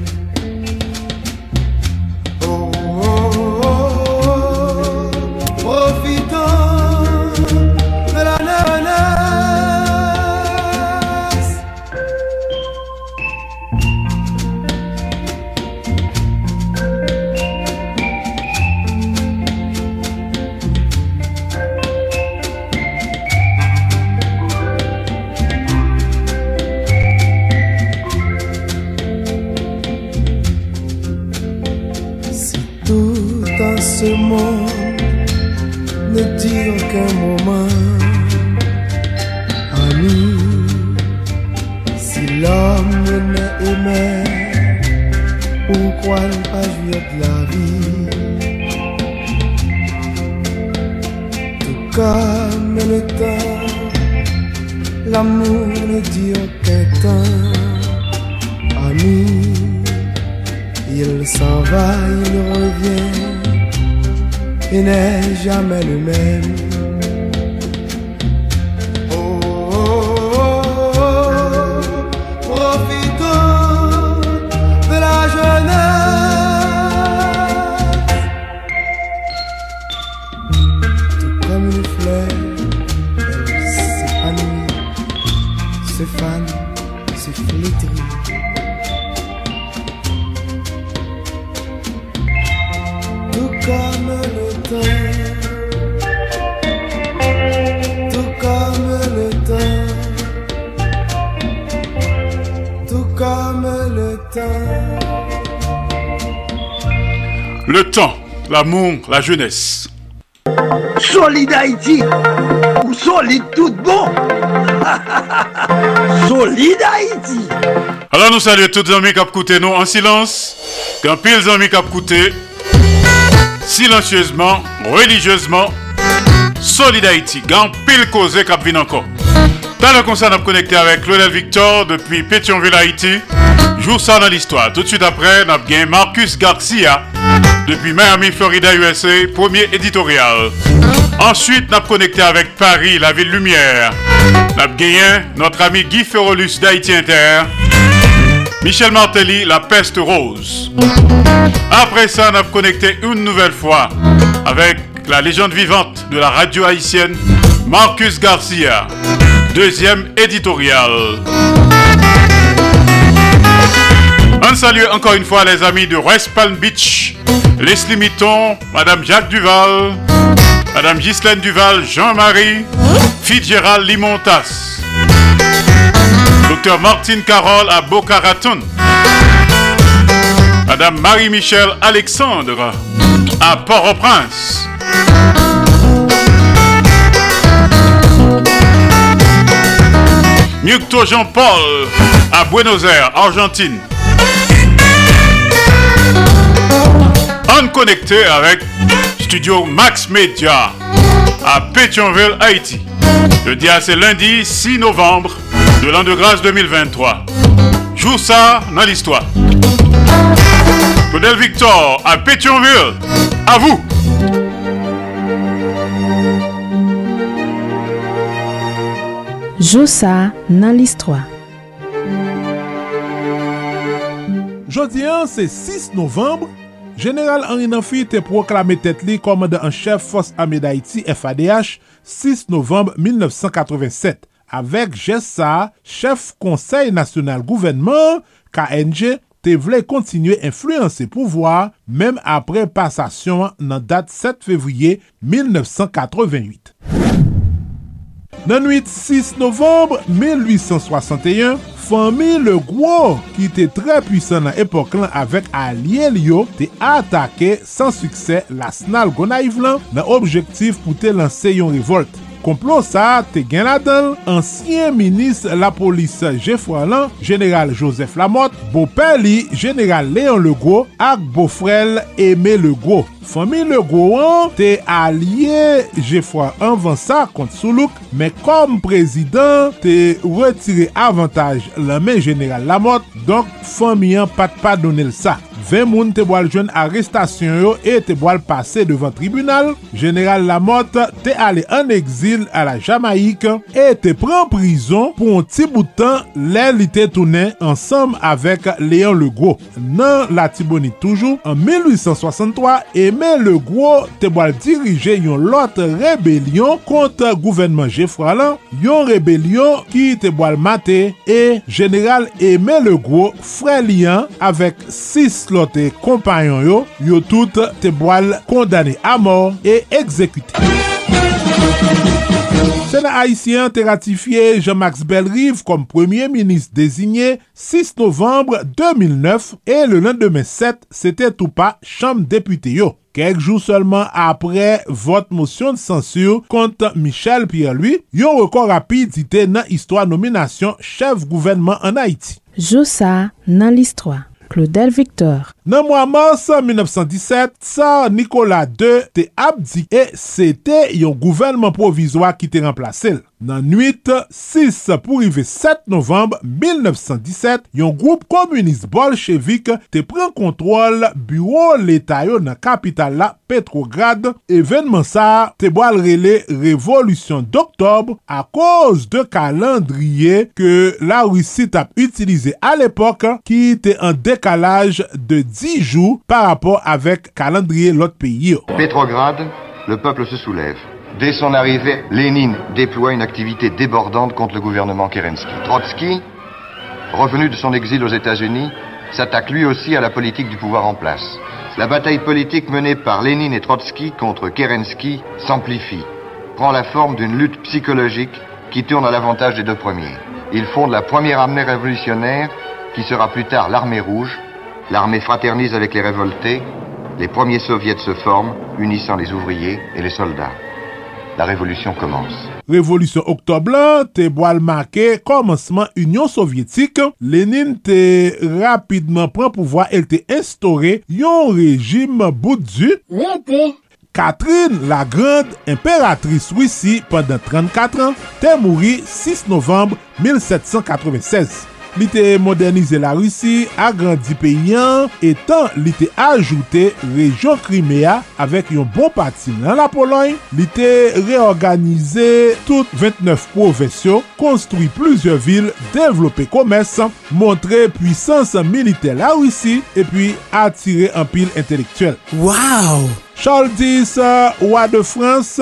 Pourquoi ne pas jouir de la vie? Tout comme le temps, l'amour ne dure qu'un temps, ami. Il s'en va, il revient et n'est jamais le même. L'amour, la jeunesse. Solid Haïti ou solide tout bon Solid Haïti Alors nous saluons tous les amis qui ont écouté nous en silence. Quand pile les amis qui ont écouté silencieusement, religieusement, Solid Haïti. Quand pile causé qui vient encore. Dans le concert, on a connecté avec Claudel Victor depuis Pétionville, Haïti. Joue ça dans l'histoire. Tout de suite après, on a gagné Marcus Garcia depuis Miami, Florida, USA, premier éditorial. Ensuite, a connecté avec Paris, la ville lumière. A gagné notre ami Guy Ferrolus d'Haïti Inter. Michel Martelly, la peste rose. Après ça, a connecté une nouvelle fois avec la légende vivante de la radio haïtienne, Marcus Garcia. Deuxième éditorial. On salue encore une fois les amis de West Palm Beach, Leslie Mitton, Madame Jacques Duval, Madame Ghislaine Duval, Jean-Marie, Fitzgerald Limontas, Docteur Martine Carole à Boca Raton, Madame Marie-Michel Alexandre à Port-au-Prince. Mukto Jean-Paul à Buenos Aires, Argentine. On connecté avec Studio Max Media à Pétionville, Haïti. Le dia c'est lundi 6 novembre de l'an de grâce 2023. Joue ça dans l'histoire. Claudel Victor à Pétionville. À vous. Josa nan l'histoire. Jodi an, se 6 novembre, General Henri Nanfi te proklame tet li komande an chef Fos Ame d'Haïti FADH 6 novembre 1987. Avek Jessa, chef Konseil National Gouvernement, KNG, te vle kontinue influense pouvoi, mem apre pasasyon nan dat 7 fevriye 1988. Nan 8 6 novembre 1861, fami le gwo ki te tre pwisan nan epok lan avek alye liyo te atake san suksè la snal gonaiv lan nan objektif pou te lanse yon revolte. Komplon sa te gen la dan, ansyen minis la polis Jeffroy Lan, General Joseph Lamotte, bopè li General Léon Legault ak bofrel Aimé Legault. Fami Legault an te alye Jeffroy anvan sa kont Soulouk, men kom prezident te retire avantage lamen General Lamotte, donk fami an pat pa donel sa. 20 moun te boal jwen arrestasyon yo e te boal pase devan tribunal, General Lamotte te ale an exil l'exil a la Jamaik e te pren prison pou an ti boutan lè li te tounen ansam avèk Léon Legro. Nan la Tibonit toujou, an 1863, Aimé Legro te boal dirije yon lot rebelyon kont gouvenman Jefralan, yon rebelyon ki te boal mate e general Aimé Legro fre liyan avèk 6 lot e kompanyon yo, yo tout te boal kondane a mor e ekzekute. Sena Haitien te ratifiye Jean-Max Belrive kom premier ministre désigné 6 novembre 2009 e le lendemain 7, sete tou pa chanm depute yo. Kek jou seulement apre vot motion de censure kont Michel Pierre-Louis, yon rekord rapide ite nan histwa nominasyon chef gouvernement an Haiti. Josa nan l'histoire. Claudel Victor. Nan mwa mars 1917, sa Nikola II te abdi e se te yon gouvenman provizwa ki te remplase l. Nan 8, 6 pou rive 7 novemb 1917, yon group komunist bolchevik te pren kontrol bureau l'Etat yo nan kapital la Petrograd. Evenman sa te boal rele revolusyon d'Octobre a koz de kalandriye ke la Rusi tap utilize al epok ki te an dekalaj de 10. Jou par rapport avek kalandriye lot peyi yo. Petrograd, le peuple se soulève. Dès son arrivée, Lénine déploie une activité débordante contre le gouvernement Kerensky. Trotsky, revenu de son exil aux États-Unis, s'attaque lui aussi à la politique du pouvoir en place. La bataille politique menée par Lénine et Trotsky contre Kerensky s'amplifie, prend la forme d'une lutte psychologique qui tourne à l'avantage des deux premiers. Ils fondent la première armée révolutionnaire qui sera plus tard l'armée rouge. L'armée fraternise avec les révoltés, les premiers soviets se forment, unissant les ouvriers et les soldats. La révolution commence. Révolution octobre te boal marqué commencement Union soviétique. Lénine te rapidement prend pouvoir et te instauré yon régime boudu. Catherine, la grande impératrice Russie pendant 34 ans, te mouri 6 novembre 1796. li te modernize la Rusi, agrandi peyyan, etan li te ajoute rejon Crimea avek yon bon pati nan la Polony, li te reorganize tout 29 profesyon, konstrui pluzyon vil, devlope komes, montre puissance milite la Rusi, epi atire an pil intelektuel. Waw! Charles X, roi de France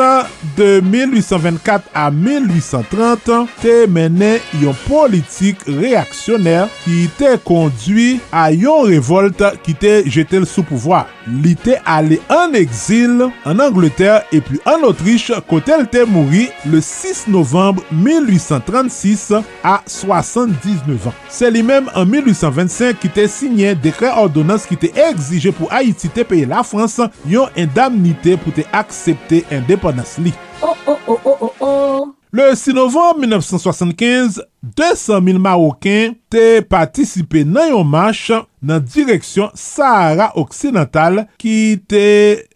de 1824 a 1830, te menen yon politik reaksyonèr ki te kondwi a yon revolte ki te jetel sou pouvoi. Li te ale an exil an Angleterre e pi an Autriche kote l te mouri le 6 novembre 1836 a 79 an. Se li mem an 1825 ki te signen dekre ordonans ki te exige pou Haiti te peye la France yon indépendance indamnite pou te aksepte indepanas li. Oh, oh, oh, oh, oh, oh. le 6 novembre 1975, 200.000 Marokin te patisipe nan yon mash nan direksyon Sahara Oksidental ki te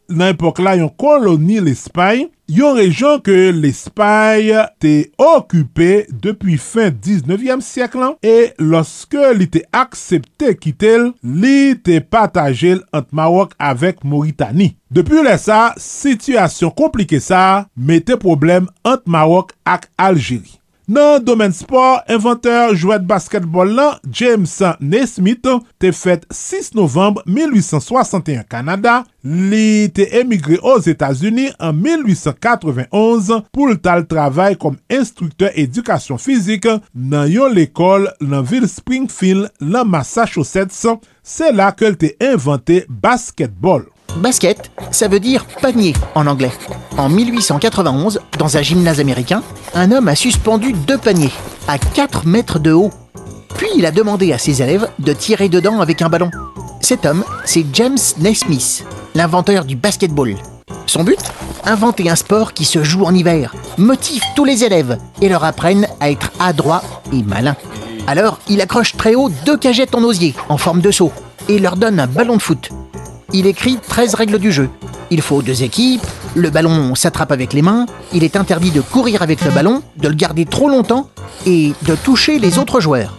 nan epok la yon koloni l'Espany, yon rejon ke l'Espany te okupè depi fin 19e siyek lan, e loske li te aksepte kitel, li te patajel ant Marok avek Mauritani. Depi lè sa, sityasyon komplike sa, mette problem ant Marok ak Algeri. Nan domen sport, inventeur jouet basketbol lan James Naismith te fet 6 novembre 1861 Kanada, li te emigre os Etats-Unis an 1891 pou l'tal travay kom instrukteur edukasyon fizik nan yon l'ekol nan vil Springfield lan Massachusetts, se la ke l te invente basketbol. Basket, ça veut dire panier en anglais. En 1891, dans un gymnase américain, un homme a suspendu deux paniers à 4 mètres de haut. Puis il a demandé à ses élèves de tirer dedans avec un ballon. Cet homme, c'est James Naismith, l'inventeur du basketball. Son but? Inventer un sport qui se joue en hiver, motive tous les élèves et leur apprenne à être adroits et malins. Alors, il accroche très haut deux cagettes en osier en forme de seau et leur donne un ballon de foot il écrit 13 règles du jeu. Il faut deux équipes, le ballon s'attrape avec les mains, il est interdit de courir avec le ballon, de le garder trop longtemps et de toucher les autres joueurs.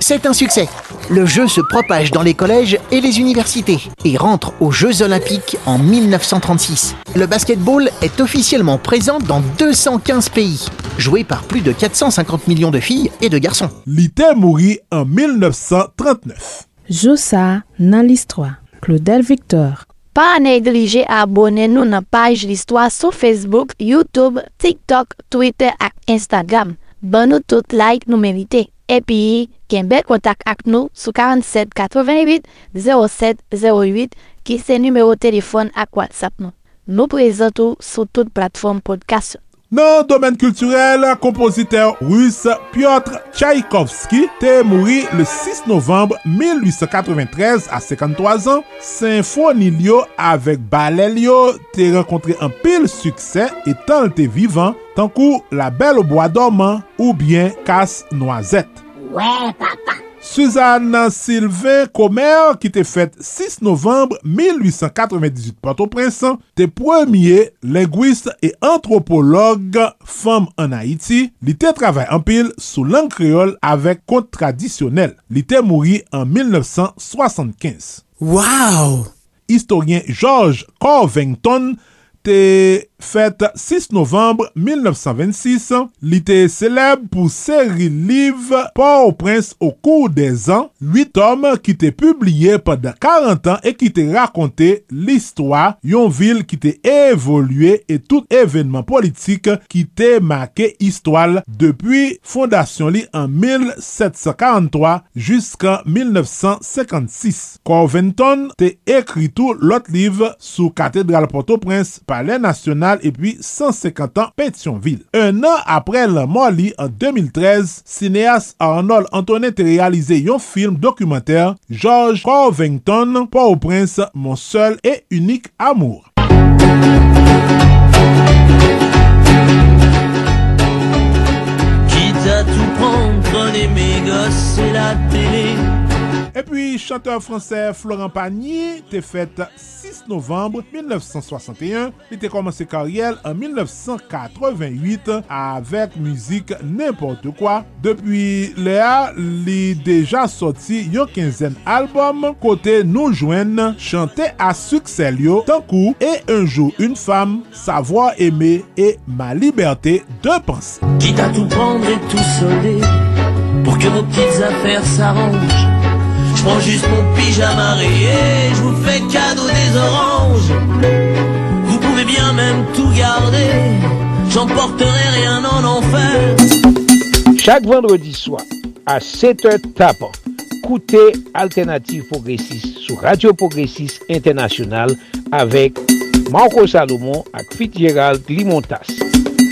C'est un succès. Le jeu se propage dans les collèges et les universités et rentre aux Jeux olympiques en 1936. Le basketball est officiellement présent dans 215 pays, joué par plus de 450 millions de filles et de garçons. L'ité mourit en 1939. Josa dans l'histoire. Claudel Victor. Pa neglije abone nou nan paj l'histoire sou Facebook, YouTube, TikTok, Twitter ak Instagram. Ban nou tout like nou merite. Epi, ken bel kontak ak nou sou 47 4788 0708 ki se numero telefon ak WhatsApp nou. Nou prezentou sou tout platform podcast. Nan domen kulturel, kompoziteur rus Piotr Tchaikovsky te mouri le 6 novembre 1893 a 53 an. Sinfonil yo avek balel yo te renkontre an pil suksè etan te vivan tankou La Belle au Bois Dormant ou bien Kas Noisette. Ouè ouais, papa, Suzanne Sylvain Comer ki te fet 6 novembre 1898 Port-au-Prince, te premier linguiste et anthropologue femme en Haïti, li te travay en pile sou lang kreol avek kont tradisyonel. Li te mouri en 1975. Wow! Historien George Covington te Fèt 6 novembre 1926, li te seleb pou seri liv Port-au-Prince au kou des an, 8 om ki te publie padan 40 an e ki te rakonte l'histoire yon vil ki te evolue e tout evenman politik ki te make histwal depuy fondasyon li an 1743 jusqu'an 1956. Corventon te ekri tou lot liv sou katedral Port-au-Prince palè nasyonal et puis 150 ans Pétionville. Un an après la mort en 2013, cinéaste Arnold Antoinette réalisé un film documentaire George Covington, Port-au-Prince, Mon seul et unique amour. Et puis, chanteur français Florent Pagny te fète 6 novembre 1961. Il te commencé carrière en 1988 avec musique n'importe quoi. Depuis là, il déjà sorti une quinzaine d'albums côté nous joignent chanté à succès lio tant coup et un jour une femme savoir aimer et ma liberté de penser. Quitte à tout prendre et tout solder pour que vos petites affaires s'arrangent. Prends juste mon pyjama rayé, je vous fais cadeau des oranges. Vous pouvez bien même tout garder, j'emporterai rien en enfer. Chaque vendredi soir, à 7h tapant, écoutez Alternative Progressiste sur Radio Progressiste International avec Marco Salomon et Fitzgerald Limontas.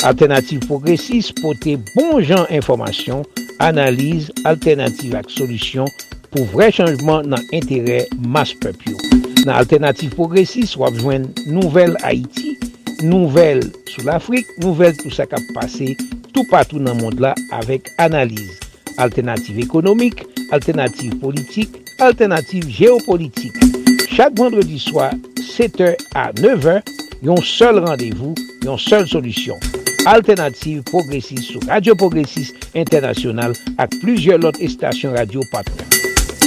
Alternative Progressiste pour tes bons gens informations, analyse, alternative ak solusyon pou vre chanjman nan entere mas pepyo. Nan alternatif progresis wap jwen nouvel Haiti, nouvel sou l'Afrique, nouvel tout sa kap pase tout patou nan mond la avek analize. Alternatif ekonomik, alternatif politik, alternatif geopolitik. Chak vendredi swa, 7h a 9h, yon sol randevou, yon sol solusyon. Alternative Progressive sou Radio Progressive Internasyonal ak plujye lot estasyon radio patron.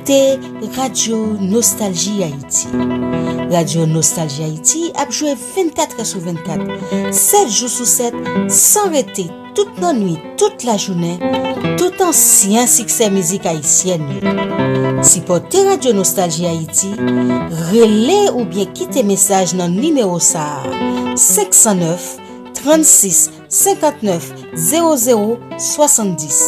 koute Radio Nostalgie Haïti. Radio Nostalgie Haïti apjoue 24 sou 24 7 jou sou 7 San rete, tout nan nwi, tout la jounen, Tout ansyen sikse mizik haïsyen Si po te Radio Nostalgie Haïti rele ou bien kite mesaj nan nimeo sa 509 36 59 00 70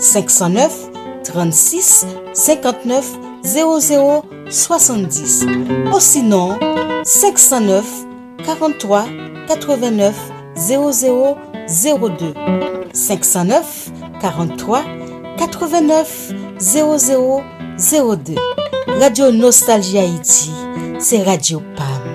509 36 59 00 70 ou sinon 509 43 89 00 02 509 43 89 00 02 Radio Nostalgie Haïti, c'est Radio PAM.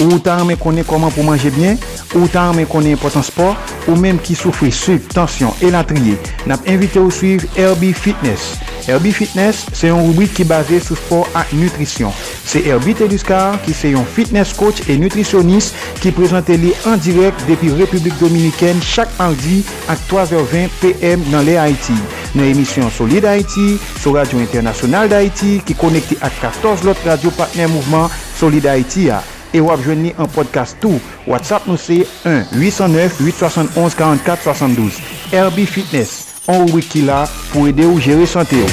Ou tan men konen koman pou manje bien, ou tan men konen potan sport, ou menm ki soufri sub, tansyon e latriye. Nap invite ou suiv Herbie Fitness. Herbie Fitness se yon rubrik ki base sou sport ak nutrisyon. Se Herbie Teduscar ki se yon fitness coach e nutrisyonis ki prezante li an direk depi Republik Dominiken chak mardi ak 3h20 pm nan le Haiti. Nan emisyon Solid Haiti, sou Radio Internasyonal d'Haiti ki konekte ak 14 lot radio partner mouvment Solid Haiti a. E wap jwen ni an podcast tou. WhatsApp nou se 1-809-871-4472. Herbie Fitness. An wik ki la pou ede ou jere sante ou.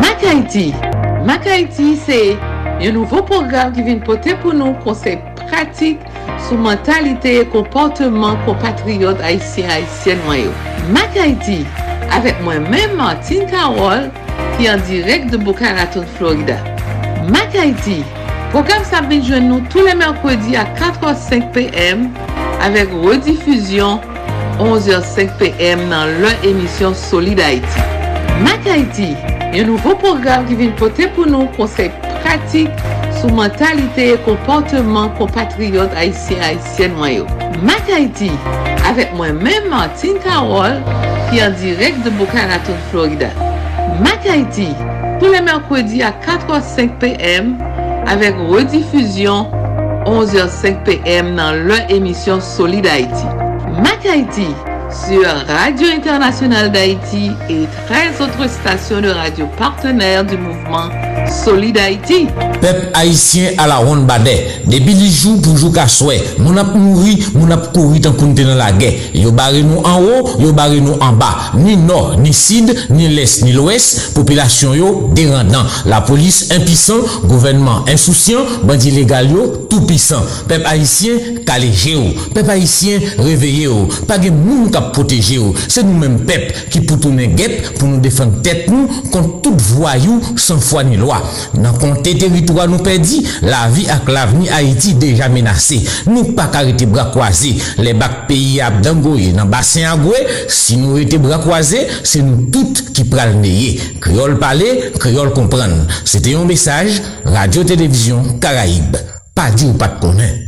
Mak Haiti. Mak Haiti se yon nouvo program ki vin pote pou nou konsep pratik sou mentalite e komportman kompatriyot Haitien-Haitien mayo. Mak Haiti. Avèk mwen mèm Martin Karol ki an direk de Boca Raton, Florida. Mak Haiti, program sa bin jwen nou tou le mèrkwedi a 4h05 pm avèk redifuzyon 11h05 pm nan lè emisyon Solide Haiti. Mak Haiti, yon nouvo program ki vin pote pou nou konsey pratik sou mentalite e komportman kompatriyot Haitien-Haitien mayo. Mak Haiti, avèk mwen mèm Martin Karol qui est en direct de Boca Raton, Florida. Mac Haiti, tous les mercredis à 4h05 p.m. avec rediffusion 11h05 p.m. dans leur émission Solid Haïti. Mac Haiti sur Radio Internationale d'Haïti et 13 autres stations de radio partenaires du mouvement Solid Haïti. Pep Haïtien a la ronde badè. Depi li jou poujou ka souè. Moun ap mouri, moun ap kouri tan kounte nan la gè. Yo bare nou an ou, yo bare nou an ba. Ni nor, ni sid, ni les, ni l'oues. Popilasyon yo derandan. La polis impisan, gouvenman insousyan, bandi legal yo tout pisan. Pep Haïtien kaleje yo. Pep Haïtien reveye yo. Page moun kap proteje yo. Se nou men pep ki pou tounen gep pou nou defan tet nou kont tout voyou san fwa ni lwa. Loi. Dans compte territoire nous perdit, la vie avec l'avenir Haïti déjà menacé. Nous pas arrêter bras croisés. Les bacs pays à Dangoye dans bassin Agoué, si nous étions bras croisés, c'est nous toutes qui neye. Créole parler, créole comprendre. C'était un message Radio Télévision Caraïbe. Pas dit ou pas de connaître.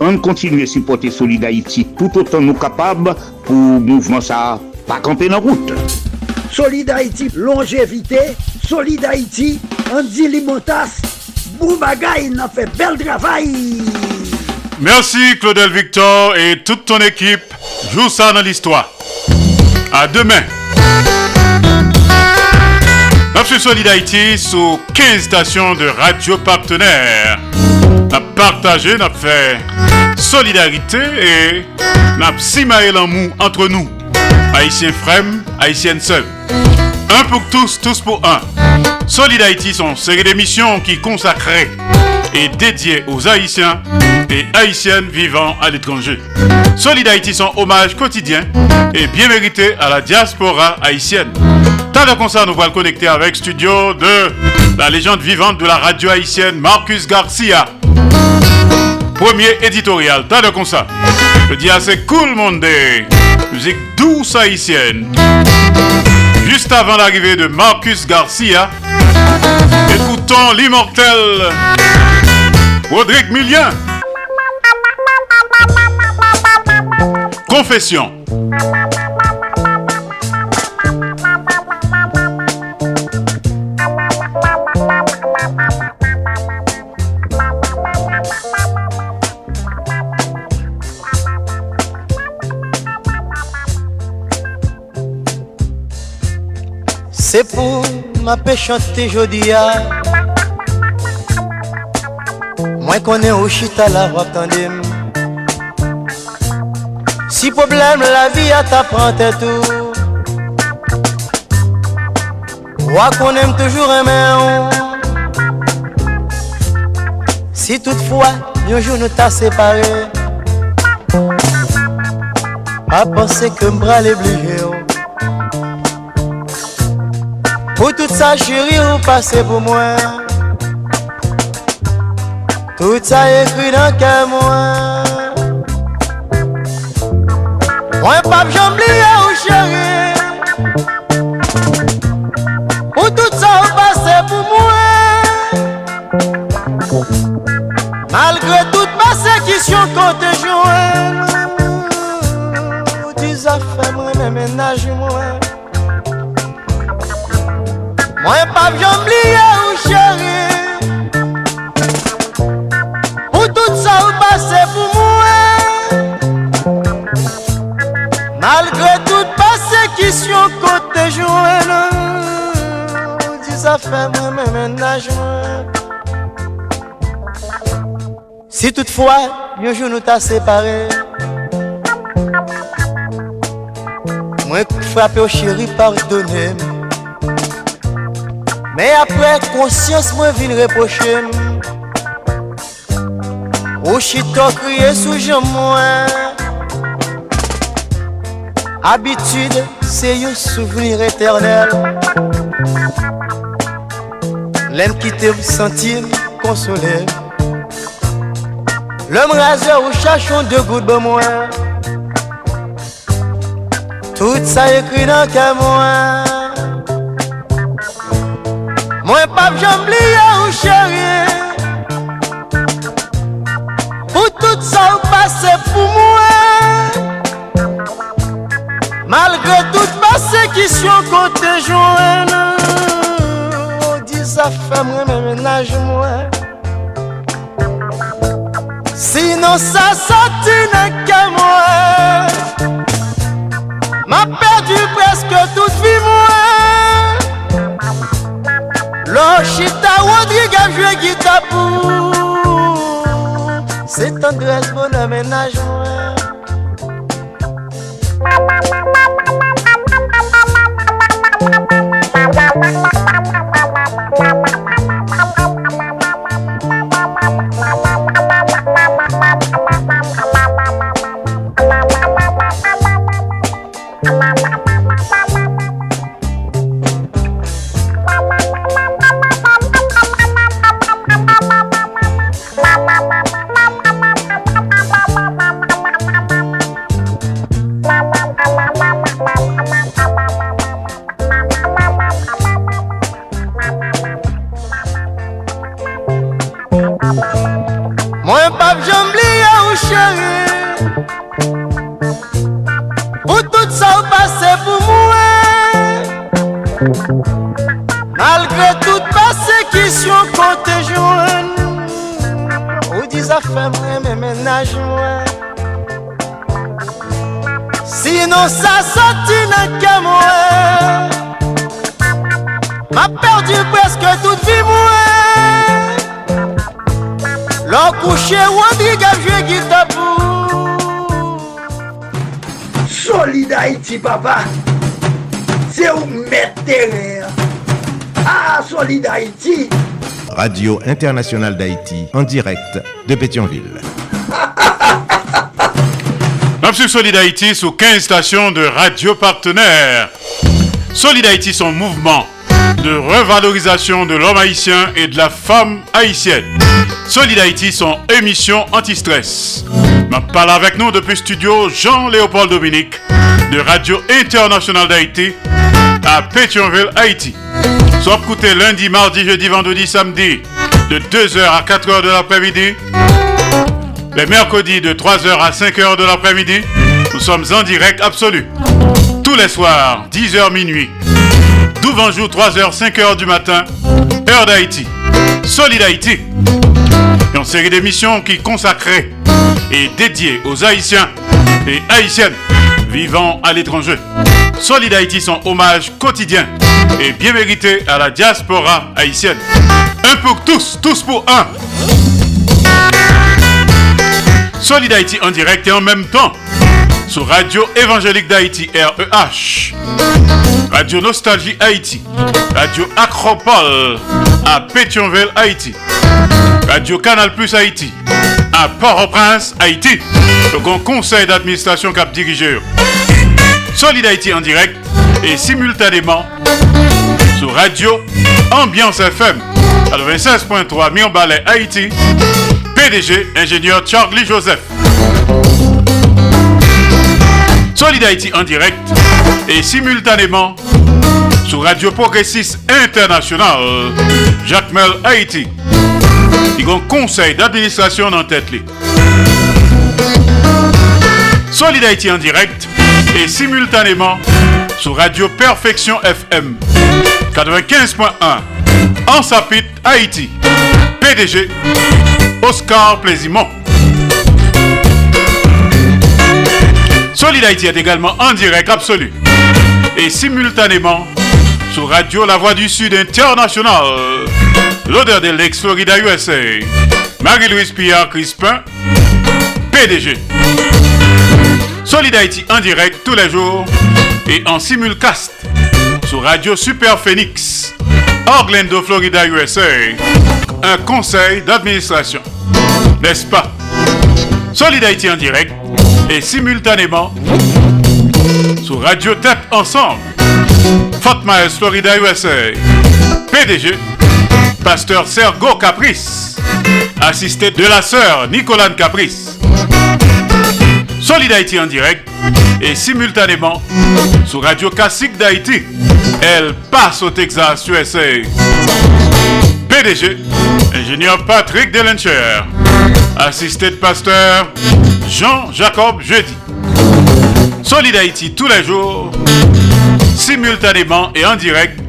On continue à supporter Solid Haïti tout autant nous capables pour mouvement ça pas camper dans route. Solid Haïti, longévité. Solid Haïti, Andy Limotas. Boubagaï, n'a fait bel travail. Merci Claudel Victor et toute ton équipe. Joue ça dans l'histoire. À demain. Sur Solid Haïti sous 15 stations de radio partenaires. N'a partagé, n'a fait solidarité et n'a simaé l'amour entre nous. Haïtiens frères, Haïtiennes seuls. Un pour tous, tous pour un. Solid Haïti sont une série d'émissions qui consacrées et dédiées aux Haïtiens et Haïtiennes vivant à l'étranger. Solid Haïti sont hommage quotidien et bien mérité à la diaspora haïtienne. Tant de concert, nous voilà connecter avec studio de la légende vivante de la radio haïtienne, Marcus Garcia. Premier éditorial, tas de concert. Je dis assez cool monde, musique douce haïtienne. Juste avant l'arrivée de Marcus Garcia, écoutons l'immortel Rodrigue Millien. Confession. C'est pour ma paix chanter jodia Moi connais au chita la tandem. Si problème la vie à t'apprendre tout Moi qu'on aime toujours aimer Si toutefois un jour nous t'a séparé À penser que m'bras les obligé Pour tout ça chérie vous passez pour moi. Tout ça écrit dans qu'à moi Moi pas j'oublie ou chérie moi pas j'oublie ou chérie Pour tout ça vous passez pour moi Malgré toute persécution côté joint Dis ça fait moi mes ménages Si toutefois un jour nous t'a séparés Moi frappé au chéri pardonnez mais après conscience moi vin reprocher Ou chito crier sous jambe moi Habitude c'est un souvenir éternel. L'aime quitter me sentir consolé. L'homme raseur ou chachon de gouttes de moi Tout ça écrit dans qu'à Mwen pap jambli ya ou chéri Pou tout sa ou pase pou mwen. Malgre tout pase ki syon kote jwen. Ou di sa fè mwen mè menaj mwen. Sinon sa sati nè ke mwen. Mwen pè Lochita Rodrigue joué guitare pour C'est tendresse bon aménagement Moi Radio Internationale d'Haïti, en direct de Pétionville. Absolue Solid Haïti sous 15 stations de radio partenaires. Solid Haïti, son mouvement de revalorisation de l'homme haïtien et de la femme haïtienne. Solid Haïti, son émission anti-stress. Ma parle avec nous depuis studio Jean-Léopold Dominique de Radio Internationale d'Haïti à Pétionville, Haïti. Soit écouté lundi, mardi, jeudi, vendredi, samedi de 2h à 4h de l'après-midi. Les mercredis de 3h à 5h de l'après-midi. Nous sommes en direct absolu. Tous les soirs, 10h minuit. jour 3h, 5h du matin. Heure d'Haïti. Solid Haïti. Une série d'émissions qui consacrée et dédiée aux Haïtiens et Haïtiennes vivant à l'étranger. Solid Haïti, son hommage quotidien et bien mérité à la diaspora haïtienne. Un pour tous, tous pour un. Solid Haïti en direct et en même temps sur Radio Évangélique d'Haïti, REH. Radio Nostalgie Haïti. Radio Acropole à Pétionville, Haïti. Radio Canal Plus Haïti à Port-au-Prince, Haïti. Le grand conseil d'administration cap dirigeur. Solid Haïti en direct et simultanément sur Radio Ambiance FM 96.3 Mirbalet Haïti. PDG, ingénieur Charlie Joseph. Solid Haïti en direct et simultanément sur Radio Progressiste International, Jacques Mel Haïti. Il y a un conseil d'administration en tête. Solid Haïti en direct et simultanément sur Radio Perfection FM 95.1 en Sapit, Haïti. PDG Oscar Plaisimont. Solid Haïti est également en direct absolu et simultanément sur Radio La Voix du Sud International, l'odeur de l'ex-Florida USA, Marie-Louise Pierre Crispin, PDG. Solid Haïti en direct tous les jours et en simulcast sur Radio Super Phoenix, Orlando, Florida, USA. Un conseil d'administration. N'est-ce pas? Solid Haïti en direct et simultanément sur Radio Tête Ensemble, Fort Myers, Florida, USA. PDG, Pasteur Sergo Caprice, assisté de la sœur Nicolane Caprice. Solid Haïti en direct et simultanément sur Radio Classique d'Haïti. Elle passe au Texas, USA. PDG, ingénieur Patrick Delencher, assisté de pasteur Jean-Jacob Jeudi. Solid Haïti tous les jours, simultanément et en direct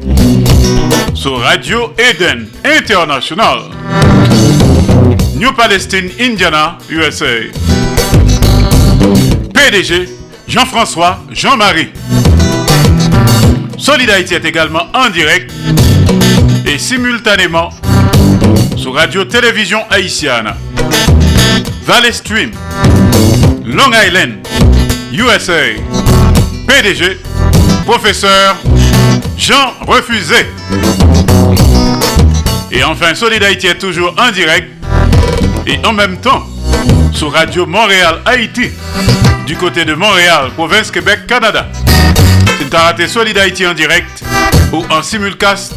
sur Radio Eden International. New Palestine, Indiana, USA. PDG Jean-François Jean-Marie. Solid Haïti est également en direct et simultanément sur Radio Télévision Haïtienne. Valley Stream, Long Island, USA. PDG, professeur Jean Refusé. Et enfin, Solid Haïti est toujours en direct et en même temps sur Radio Montréal Haïti du côté de Montréal, province Québec, Canada. Si tu as raté Solid Haïti en direct ou en simulcast,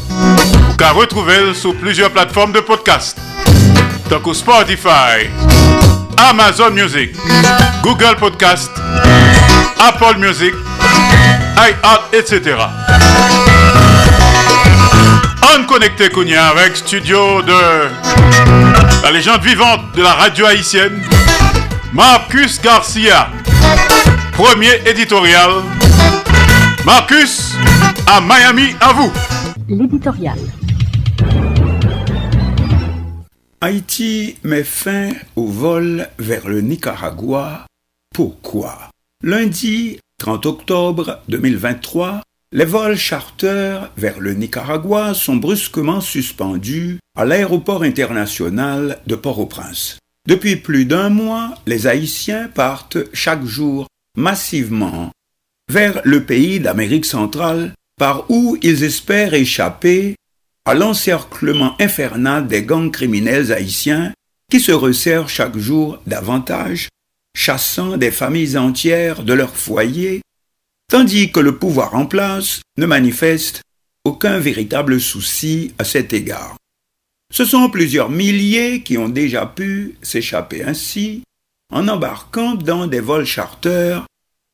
ou qu'à retrouver sur plusieurs plateformes de podcast, tant que Spotify, Amazon Music, Google Podcast, Apple Music, iHeart, etc. On connecté Kounia avec studio de la légende vivante de la radio haïtienne, Marcus Garcia, premier éditorial. Marcus, à Miami, à vous. L'éditorial. Haïti met fin au vol vers le Nicaragua. Pourquoi? Lundi 30 octobre 2023, les vols charters vers le Nicaragua sont brusquement suspendus à l'aéroport international de Port-au-Prince. Depuis plus d'un mois, les Haïtiens partent chaque jour massivement vers le pays d'Amérique centrale par où ils espèrent échapper à l'encerclement infernal des gangs criminels haïtiens qui se resserrent chaque jour davantage, chassant des familles entières de leur foyer, tandis que le pouvoir en place ne manifeste aucun véritable souci à cet égard. Ce sont plusieurs milliers qui ont déjà pu s'échapper ainsi en embarquant dans des vols charters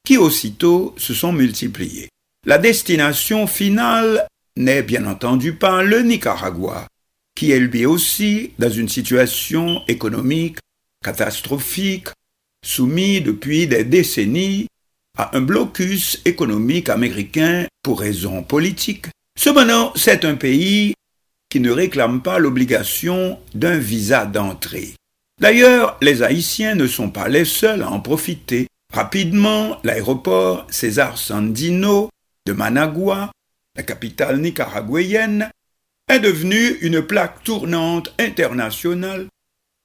qui aussitôt se sont multipliés. La destination finale n'est bien entendu pas le Nicaragua, qui est lui aussi dans une situation économique catastrophique, soumis depuis des décennies à un blocus économique américain pour raisons politiques. Cependant, c'est un pays qui ne réclame pas l'obligation d'un visa d'entrée. D'ailleurs, les Haïtiens ne sont pas les seuls à en profiter. Rapidement, l'aéroport César Sandino de Managua, la capitale nicaraguayenne, est devenu une plaque tournante internationale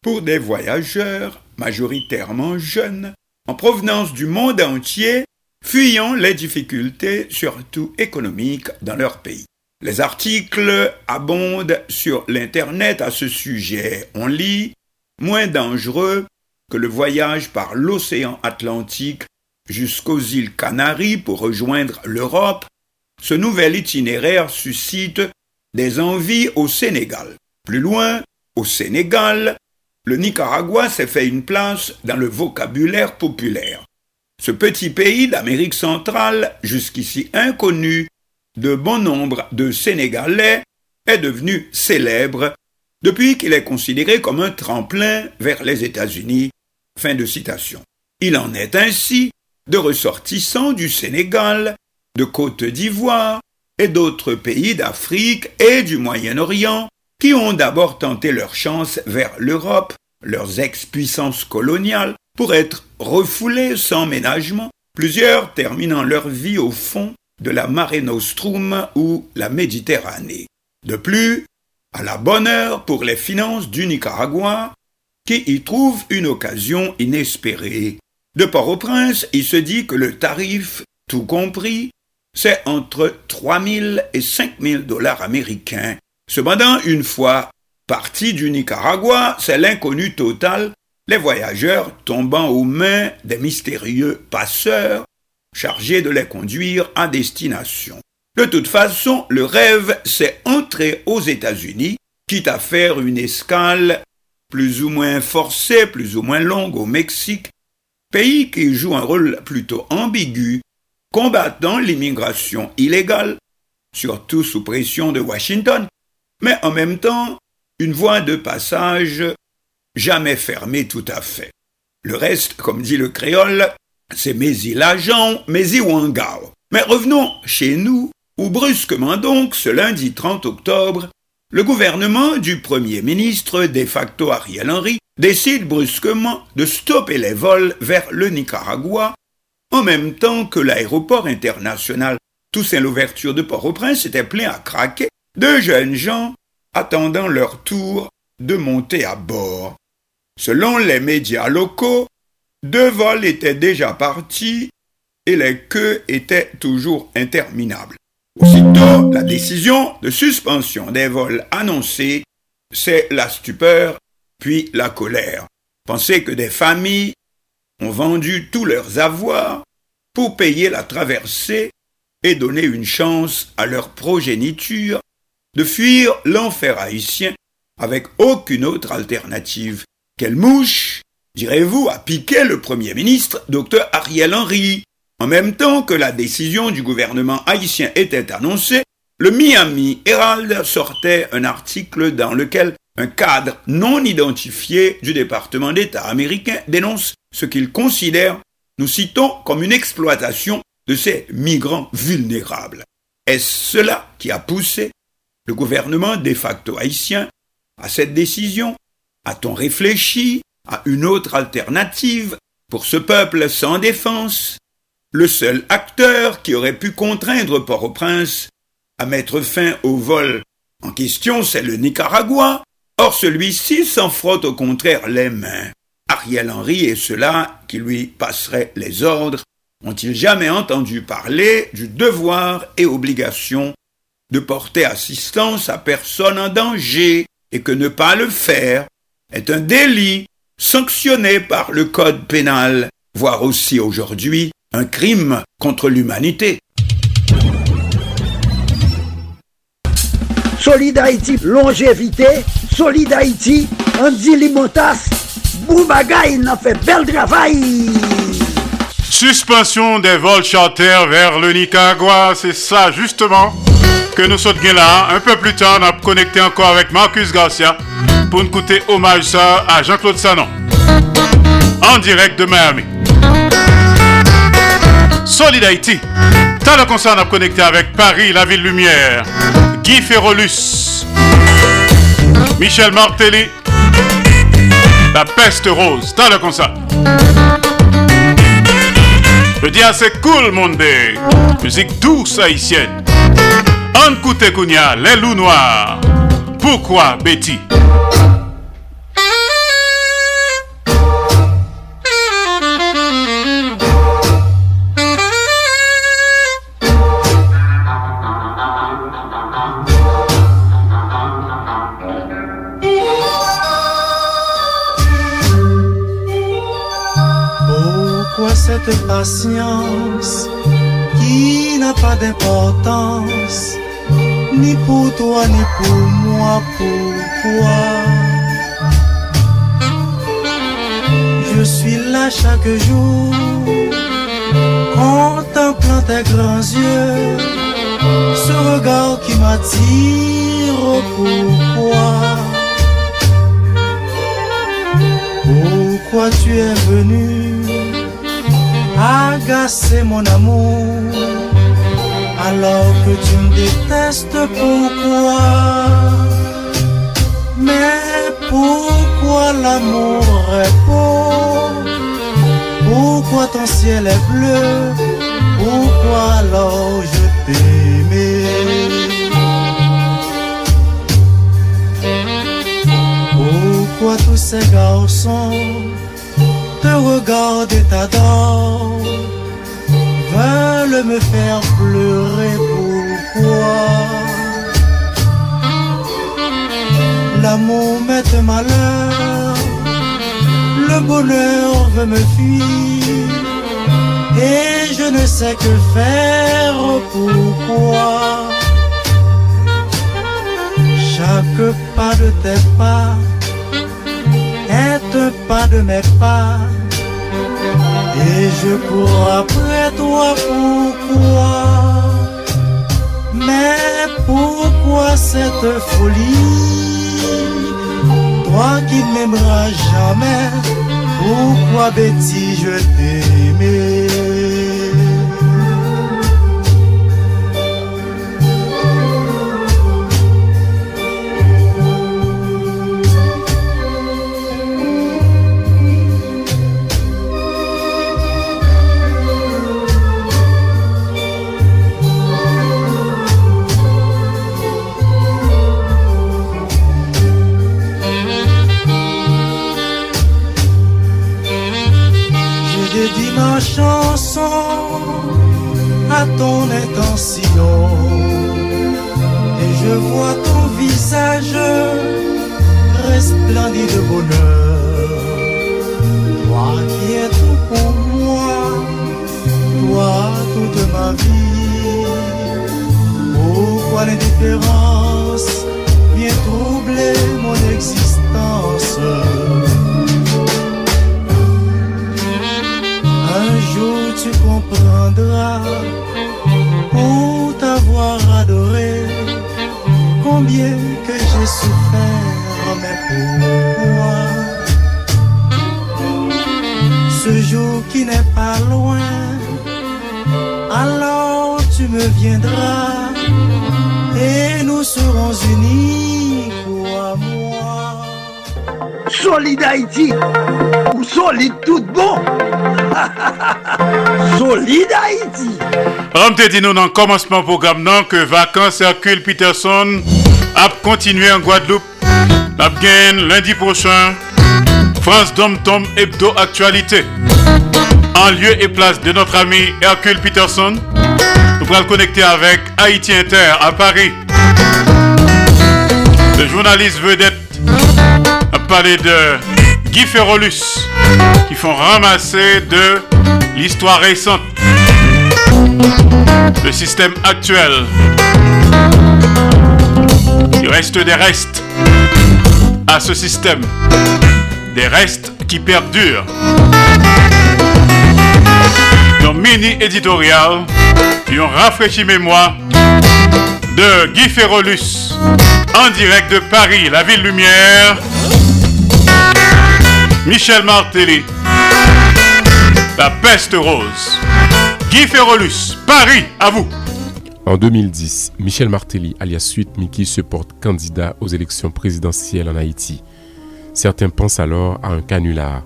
pour des voyageurs majoritairement jeunes en provenance du monde entier fuyant les difficultés surtout économiques dans leur pays. Les articles abondent sur l'Internet à ce sujet. On lit moins dangereux que le voyage par l'océan Atlantique jusqu'aux îles Canaries pour rejoindre l'Europe, ce nouvel itinéraire suscite des envies au Sénégal. Plus loin, au Sénégal, le Nicaragua s'est fait une place dans le vocabulaire populaire. Ce petit pays d'Amérique centrale, jusqu'ici inconnu de bon nombre de Sénégalais, est devenu célèbre depuis qu'il est considéré comme un tremplin vers les États-Unis. Fin de citation. Il en est ainsi de ressortissants du Sénégal, de Côte d'Ivoire et d'autres pays d'Afrique et du Moyen-Orient qui ont d'abord tenté leur chance vers l'Europe, leurs ex-puissances coloniales, pour être refoulés sans ménagement, plusieurs terminant leur vie au fond de la Mare Nostrum ou la Méditerranée. De plus, à la bonne heure pour les finances du Nicaragua, qui y trouvent une occasion inespérée. De Port-au-Prince, il se dit que le tarif, tout compris, c'est entre 3 000 et 5 000 dollars américains. Cependant, une fois partis du Nicaragua, c'est l'inconnu total, les voyageurs tombant aux mains des mystérieux passeurs chargés de les conduire à destination. De toute façon, le rêve, c'est entrer aux États-Unis, quitte à faire une escale plus ou moins forcée, plus ou moins longue au Mexique, pays qui joue un rôle plutôt ambigu, combattant l'immigration illégale, surtout sous pression de Washington, mais en même temps une voie de passage jamais fermée tout à fait. Le reste, comme dit le créole, c'est Mézi l'agent, Mézi Wangao. Mais revenons chez nous, où brusquement donc, ce lundi 30 octobre, le gouvernement du Premier ministre de facto Ariel Henry décide brusquement de stopper les vols vers le Nicaragua, en même temps que l'aéroport international Toussaint l'ouverture de Port-au-Prince était plein à craquer de jeunes gens attendant leur tour de monter à bord. Selon les médias locaux, deux vols étaient déjà partis et les queues étaient toujours interminables. Aussitôt, la décision de suspension des vols annoncée, c'est la stupeur puis la colère. Pensez que des familles ont vendu tous leurs avoirs pour payer la traversée et donner une chance à leur progéniture de fuir l'enfer haïtien avec aucune autre alternative. Quelle mouche, direz-vous, a piqué le Premier ministre, Dr Ariel Henry? En même temps que la décision du gouvernement haïtien était annoncée, le Miami Herald sortait un article dans lequel un cadre non identifié du département d'État américain dénonce ce qu'il considère, nous citons, comme une exploitation de ces migrants vulnérables. Est-ce cela qui a poussé le gouvernement de facto haïtien à cette décision? A-t-on réfléchi à une autre alternative pour ce peuple sans défense? Le seul acteur qui aurait pu contraindre Port-au-Prince à mettre fin au vol en question, c'est le Nicaragua. Or, celui-ci s'en frotte au contraire les mains. Ariel Henry et ceux-là qui lui passeraient les ordres ont-ils jamais entendu parler du devoir et obligation de porter assistance à personne en danger et que ne pas le faire est un délit sanctionné par le Code pénal, voire aussi aujourd'hui un crime contre l'humanité? Solid Haïti, longévité, Solid Haïti, Andy Limotas, Boubagaï, n'a fait bel travail. Suspension des vols charters vers le Nicaragua, c'est ça justement que nous sommes là. Un peu plus tard, on a connecté encore avec Marcus Garcia pour nous écouter hommage à Jean-Claude Sanon. En direct de Miami. Solid Haïti. T'as le concert, on a connecté avec Paris, la ville lumière. Guy Ferrolus. Michel Martelly. La peste rose. T'as le concert. Je dis c'est cool, monde. Musique douce haïtienne. En Kounia, les loups noirs. Pourquoi Betty? Patience qui n'a pas d'importance, ni pour toi ni pour moi, pourquoi? Je suis là chaque jour, contemplant tes grands yeux, ce regard qui m'attire, pourquoi? Pourquoi tu es venu? Agacer mon amour. Alors que tu me détestes pourquoi? Mais pourquoi l'amour est beau? Pourquoi ton ciel est bleu? Pourquoi alors je t'aimais? Pourquoi tous ces garçons te et t'adorent veulent me faire pleurer. Pourquoi? L'amour m'est malheur, le bonheur veut me fuir, et je ne sais que faire. Pourquoi? Chaque pas de tes pas pas de mes pas. Et je cours après toi, pourquoi? Mais pourquoi cette folie? Toi qui m'aimeras jamais, pourquoi Betty je t'aimais à ton intention. Et je vois ton visage resplendit de bonheur. Toi qui es tout pour moi, toi toute ma vie. Pourquoi l'indifférence vient troubler mon existence? Tu comprendras pour t'avoir adoré combien que j'ai souffert, mais pourquoi? Ce jour qui n'est pas loin, alors tu me viendras et nous serons unis, toi, moi. Solid Haïti, ou solide tout bon. Solid Haïti. On te dit nous dans le commencement programme que vacances Hercule Peterson a continué en Guadeloupe. La lundi prochain. France Dom Tom Hebdo Actualité. En lieu et place de notre ami Hercule Peterson, nous pourrons le connecter avec Haïti Inter à Paris. Le journaliste vedette a parlé de Guy Ferrolus qui font ramasser de l'histoire récente, le système actuel. Il reste des restes à ce système, des restes qui perdurent. Un mini éditorial et un rafraîchi mémoire de Guy Ferrolus en direct de Paris, la ville lumière. Michel Martelly, La peste rose. Guy Ferrolus, Paris, à vous. En 2010, Michel Martelly, alias Suite Mickey, se porte candidat aux élections présidentielles en Haïti. Certains pensent alors à un canular,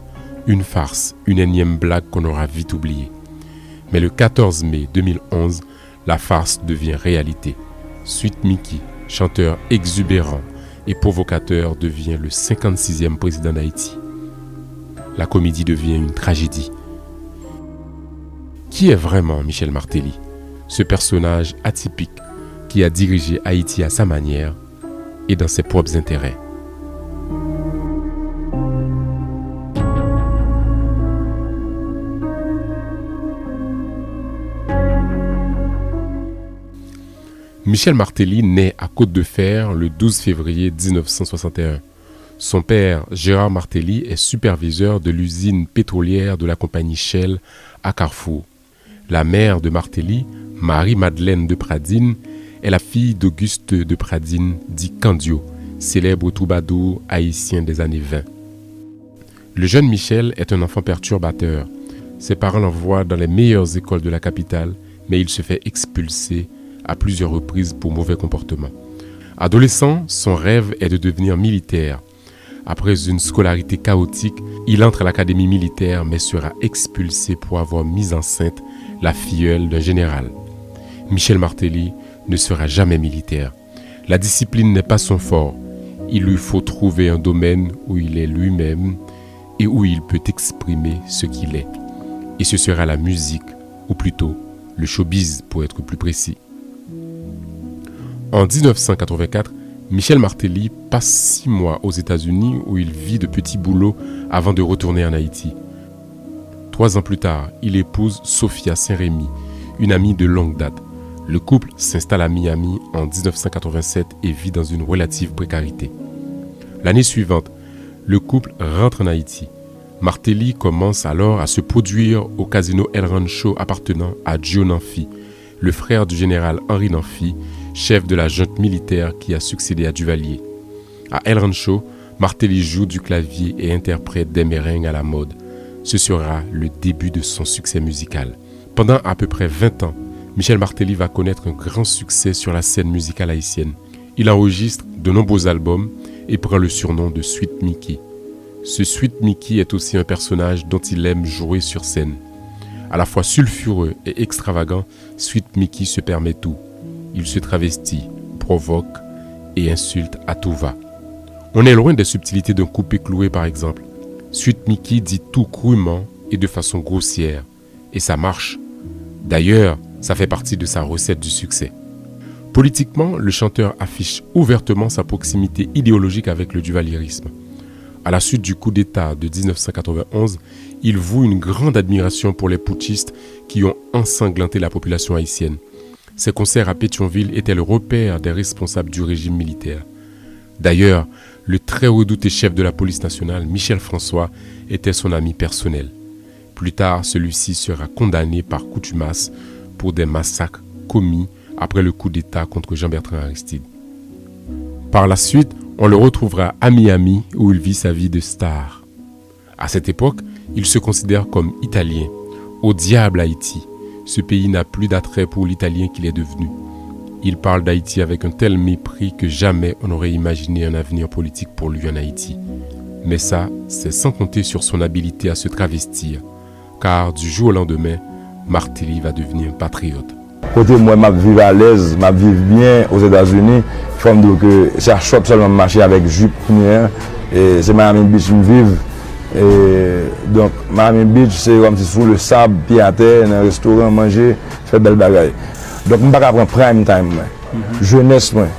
une farce, une énième blague qu'on aura vite oubliée. Mais le 14 mai 2011, la farce devient réalité. Suite Mickey, chanteur exubérant et provocateur, devient le 56e président d'Haïti. La comédie devient une tragédie. Qui est vraiment Michel Martelly Ce personnage atypique qui a dirigé Haïti à sa manière et dans ses propres intérêts? Michel Martelly naît à Côte-de-Fer le 12 février 1961. Son père, Gérard Martelly, est superviseur de l'usine pétrolière de la compagnie Shell à Carrefour. La mère de Martelly, Marie-Madeleine de Pradine, est la fille d'Auguste de Pradine, dit Candio, célèbre troubadour haïtien des années 20. Le jeune Michel est un enfant perturbateur. Ses parents l'envoient dans les meilleures écoles de la capitale, mais il se fait expulser à plusieurs reprises pour mauvais comportement. Adolescent, son rêve est de devenir militaire. Après une scolarité chaotique, il entre à l'académie militaire mais sera expulsé pour avoir mis enceinte la filleule d'un général. Michel Martelly ne sera jamais militaire. La discipline n'est pas son fort. Il lui faut trouver un domaine où il est lui-même et où il peut exprimer ce qu'il est. Et ce sera la musique, ou plutôt le showbiz pour être plus précis. En 1984, Michel Martelly passe six mois aux États-Unis où il vit de petits boulots avant de retourner en Haïti. Trois ans plus tard, il épouse Sophia Saint-Rémy, une amie de longue date. Le couple s'installe à Miami en 1987 et vit dans une relative précarité. L'année suivante, le couple rentre en Haïti. Martelly commence alors à se produire au casino El Rancho appartenant à Joe Nanfi, le frère du général Henri Nanfi, chef de la junte militaire qui a succédé à Duvalier. À El Rancho, Martelly joue du clavier et interprète des merengues à la mode. Ce sera le début de son succès musical. Pendant à peu près 20 ans, Michel Martelly va connaître un grand succès sur la scène musicale haïtienne. Il enregistre de nombreux albums et prend le surnom de Sweet Mickey. Ce Sweet Mickey est aussi un personnage dont il aime jouer sur scène. À la fois sulfureux et extravagant, Sweet Mickey se permet tout. Il se travestit, provoque et insulte à tout va. On est loin des subtilités d'un coupé cloué par exemple. Suite Mickey dit tout crûment et de façon grossière. Et ça marche. D'ailleurs, ça fait partie de sa recette du succès. Politiquement, le chanteur affiche ouvertement sa proximité idéologique avec le duvalierisme. À la suite du coup d'État de 1991, il voue une grande admiration pour les putschistes qui ont ensanglanté la population haïtienne. Ses concerts à Pétionville étaient le repère des responsables du régime militaire. D'ailleurs, le très redouté chef de la police nationale, Michel François, était son ami personnel. Plus tard, celui-ci sera condamné par coutumasse pour des massacres commis après le coup d'État contre Jean-Bertrand Aristide. Par la suite, on le retrouvera à Miami où il vit sa vie de star. À cette époque, il se considère comme italien. Au diable Haïti, ce pays n'a plus d'attrait pour l'italien qu'il est devenu. Il parle d'Haïti avec un tel mépris que jamais on n'aurait imaginé un avenir politique pour lui en Haïti. Mais ça, c'est sans compter sur son habileté à se travestir. car du jour au lendemain, Martelly va devenir un patriote. Côté moi, je vis à l'aise, je vis bien aux États-Unis. Je fais que c'est un shop seulement marcher avec jupe, et c'est Miami Beach que vive. Et donc, Miami Beach, c'est comme si sous le sable, pied à terre, dans un restaurant, manger, faire belle bagaille. Dok m baka pren prime time mwen, mm -hmm. jeunesse mwen,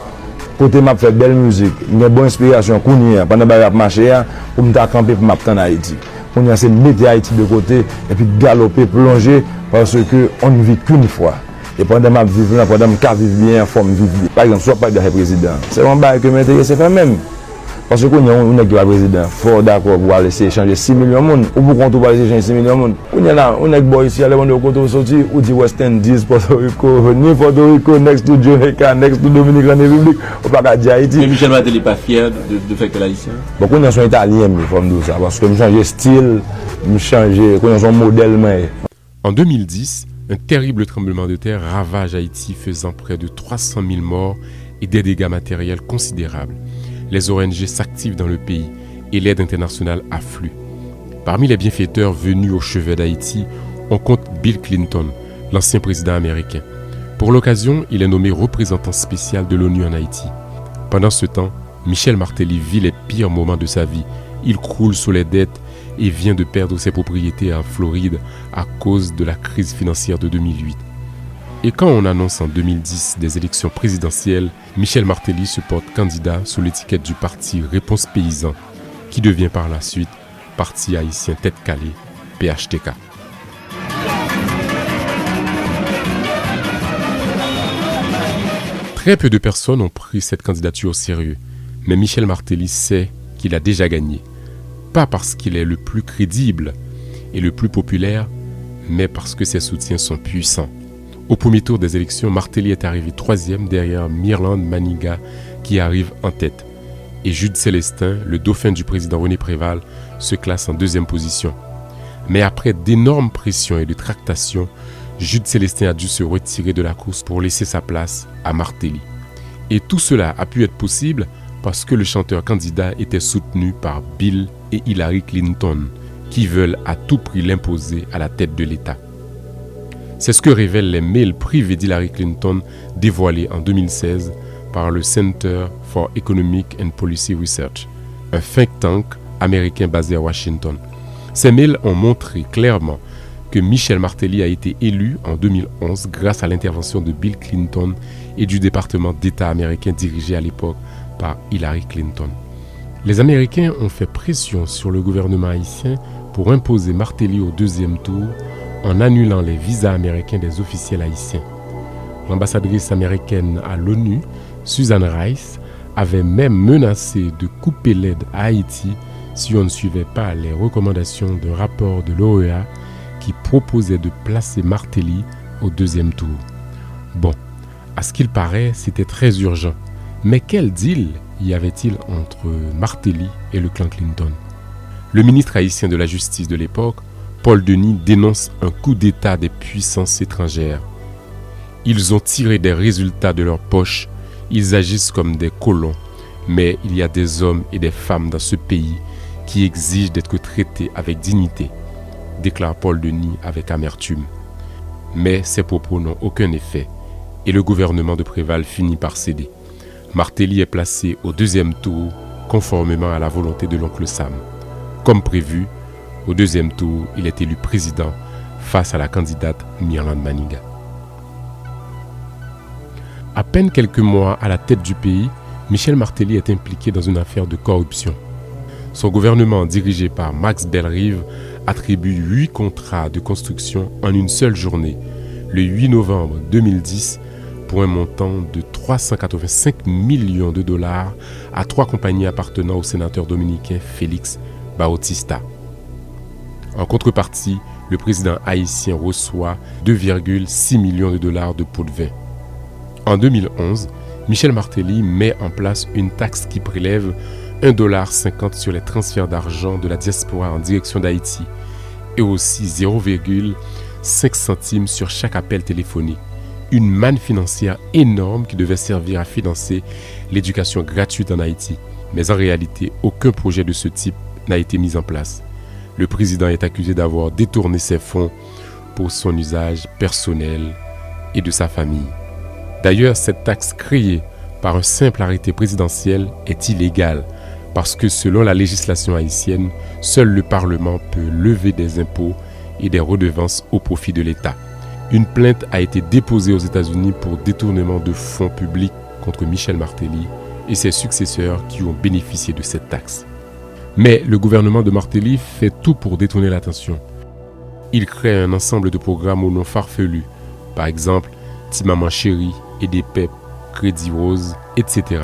pote map fek bel müzik, mwen bon inspirasyon kounye ya, pandan bay rap mache ya, pou m ta kampe pou map tan Haiti. Kounye ya se mette Haiti de kote, epi galope, plonge, parce ke on vit koun fwa. E pandan map viv lan, pandan m ka viv bien, fwa m viv bien. Par exemple, swa pa gaje prezident. Se m bay ke m enterese fè mèm. Même. Parce qu'on a un qui est président, fort d'accord pour aller échanger 6 millions de monde. Ou pour qu'on va échanger 6 millions de monde. On est là, on est boy ici, allez, on est au côté sorti, ou dit West Indies, Puerto Rico, ni Puerto Rico, next to Jamaica, next to Dominican République, ou pas dire Haïti. Mais Michel Matel n'est pas fier de, de faire que l'haïtien Bon, on est son italien, mais faut me ça, parce que je change style, je change, on est son modèle. Mais... En 2010, un terrible tremblement de terre ravage Haïti, faisant près de 300 000 morts et des dégâts matériels considérables les ONG s'activent dans le pays et l'aide internationale afflue. Parmi les bienfaiteurs venus au chevet d'Haïti, on compte Bill Clinton, l'ancien président américain. Pour l'occasion, il est nommé représentant spécial de l'ONU en Haïti. Pendant ce temps, Michel Martelly vit les pires moments de sa vie. Il croule sous les dettes et vient de perdre ses propriétés en Floride à cause de la crise financière de 2008. Et quand on annonce en 2010 des élections présidentielles, Michel Martelly se porte candidat sous l'étiquette du parti Réponse Paysan, qui devient par la suite Parti haïtien tête calée, PHTK. Très peu de personnes ont pris cette candidature au sérieux, mais Michel Martelly sait qu'il a déjà gagné. Pas parce qu'il est le plus crédible et le plus populaire, mais parce que ses soutiens sont puissants. Au premier tour des élections, Martelly est arrivé troisième derrière Mirland Maniga qui arrive en tête. Et Jude Célestin, le dauphin du président René Préval, se classe en deuxième position. Mais après d'énormes pressions et de tractations, Jude Célestin a dû se retirer de la course pour laisser sa place à Martelly. Et tout cela a pu être possible parce que le chanteur candidat était soutenu par Bill et Hillary Clinton, qui veulent à tout prix l'imposer à la tête de l'État. C'est ce que révèlent les mails privés d'Hillary Clinton dévoilés en 2016 par le Center for Economic and Policy Research, un think tank américain basé à Washington. Ces mails ont montré clairement que Michel Martelly a été élu en 2011 grâce à l'intervention de Bill Clinton et du département d'État américain dirigé à l'époque par Hillary Clinton. Les Américains ont fait pression sur le gouvernement haïtien pour imposer Martelly au deuxième tour en annulant les visas américains des officiels haïtiens. L'ambassadrice américaine à l'ONU, Susan Rice, avait même menacé de couper l'aide à Haïti si on ne suivait pas les recommandations d'un rapport de l'OEA qui proposait de placer Martelly au deuxième tour. Bon, à ce qu'il paraît, c'était très urgent. Mais quel deal y avait-il entre Martelly et le clan Clinton? Le ministre haïtien de la Justice de l'époque, Paul Denis dénonce un coup d'État des puissances étrangères. Ils ont tiré des résultats de leur poche, ils agissent comme des colons, mais il y a des hommes et des femmes dans ce pays qui exigent d'être traités avec dignité, déclare Paul Denis avec amertume. Mais ces propos n'ont aucun effet et le gouvernement de Préval finit par céder. Martelly est placé au deuxième tour conformément à la volonté de l'oncle Sam. Comme prévu, au deuxième tour, il est élu président face à la candidate Mirland Maniga. À peine quelques mois à la tête du pays, Michel Martelly est impliqué dans une affaire de corruption. Son gouvernement, dirigé par Max Bellrive, attribue huit contrats de construction en une seule journée, le 8 novembre 2010, pour un montant de 385 millions de dollars à trois compagnies appartenant au sénateur dominicain Félix Bautista. En contrepartie, le président haïtien reçoit 2,6 millions de dollars de pots de vin. En 2011, Michel Martelly met en place une taxe qui prélève 1,50$ sur les transferts d'argent de la diaspora en direction d'Haïti et aussi 0,5 centimes sur chaque appel téléphonique. Une manne financière énorme qui devait servir à financer l'éducation gratuite en Haïti. Mais en réalité, aucun projet de ce type n'a été mis en place Le président est accusé d'avoir détourné ses fonds pour son usage personnel et de sa famille. D'ailleurs, cette taxe créée par un simple arrêté présidentiel est illégale parce que selon la législation haïtienne, seul le Parlement peut lever des impôts et des redevances au profit de l'État. Une plainte a été déposée aux États-Unis pour détournement de fonds publics contre Michel Martelly et ses successeurs qui ont bénéficié de cette taxe. Mais le gouvernement de Martelly fait tout pour détourner l'attention. Il crée un ensemble de programmes au nom farfelu, par exemple Timaman Chéri et des PEP, Crédit Rose, etc.,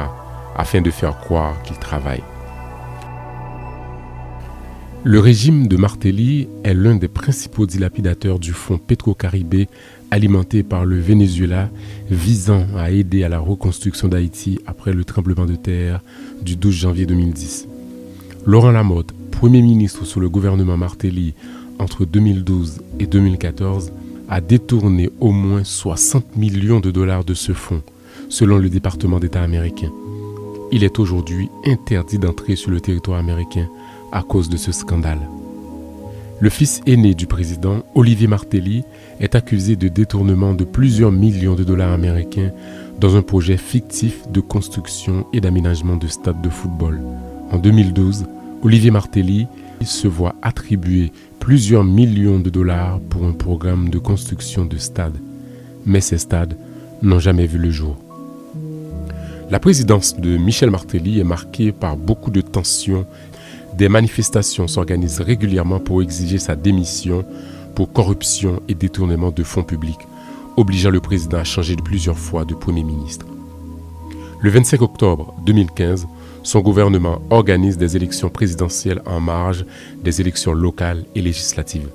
afin de faire croire qu'il travaille. Le régime de Martelly est l'un des principaux dilapidateurs du fonds pétro-caribé alimenté par le Venezuela visant à aider à la reconstruction d'Haïti après le tremblement de terre du 12 janvier 2010. Laurent Lamotte, Premier ministre sous le gouvernement Martelly entre 2012 et 2014, a détourné au moins 60 millions de dollars de ce fonds, selon le département d'État américain. Il est aujourd'hui interdit d'entrer sur le territoire américain à cause de ce scandale. Le fils aîné du président, Olivier Martelly, est accusé de détournement de plusieurs millions de dollars américains dans un projet fictif de construction et d'aménagement de stades de football. En 2012, Olivier Martelly se voit attribuer plusieurs millions de dollars pour un programme de construction de stades. Mais ces stades n'ont jamais vu le jour. La présidence de Michel Martelly est marquée par beaucoup de tensions. Des manifestations s'organisent régulièrement pour exiger sa démission pour corruption et détournement de fonds publics, obligeant le président à changer de plusieurs fois de Premier ministre. Le 25 octobre 2015, son gouvernement organise des élections présidentielles en marge des élections locales et législatives.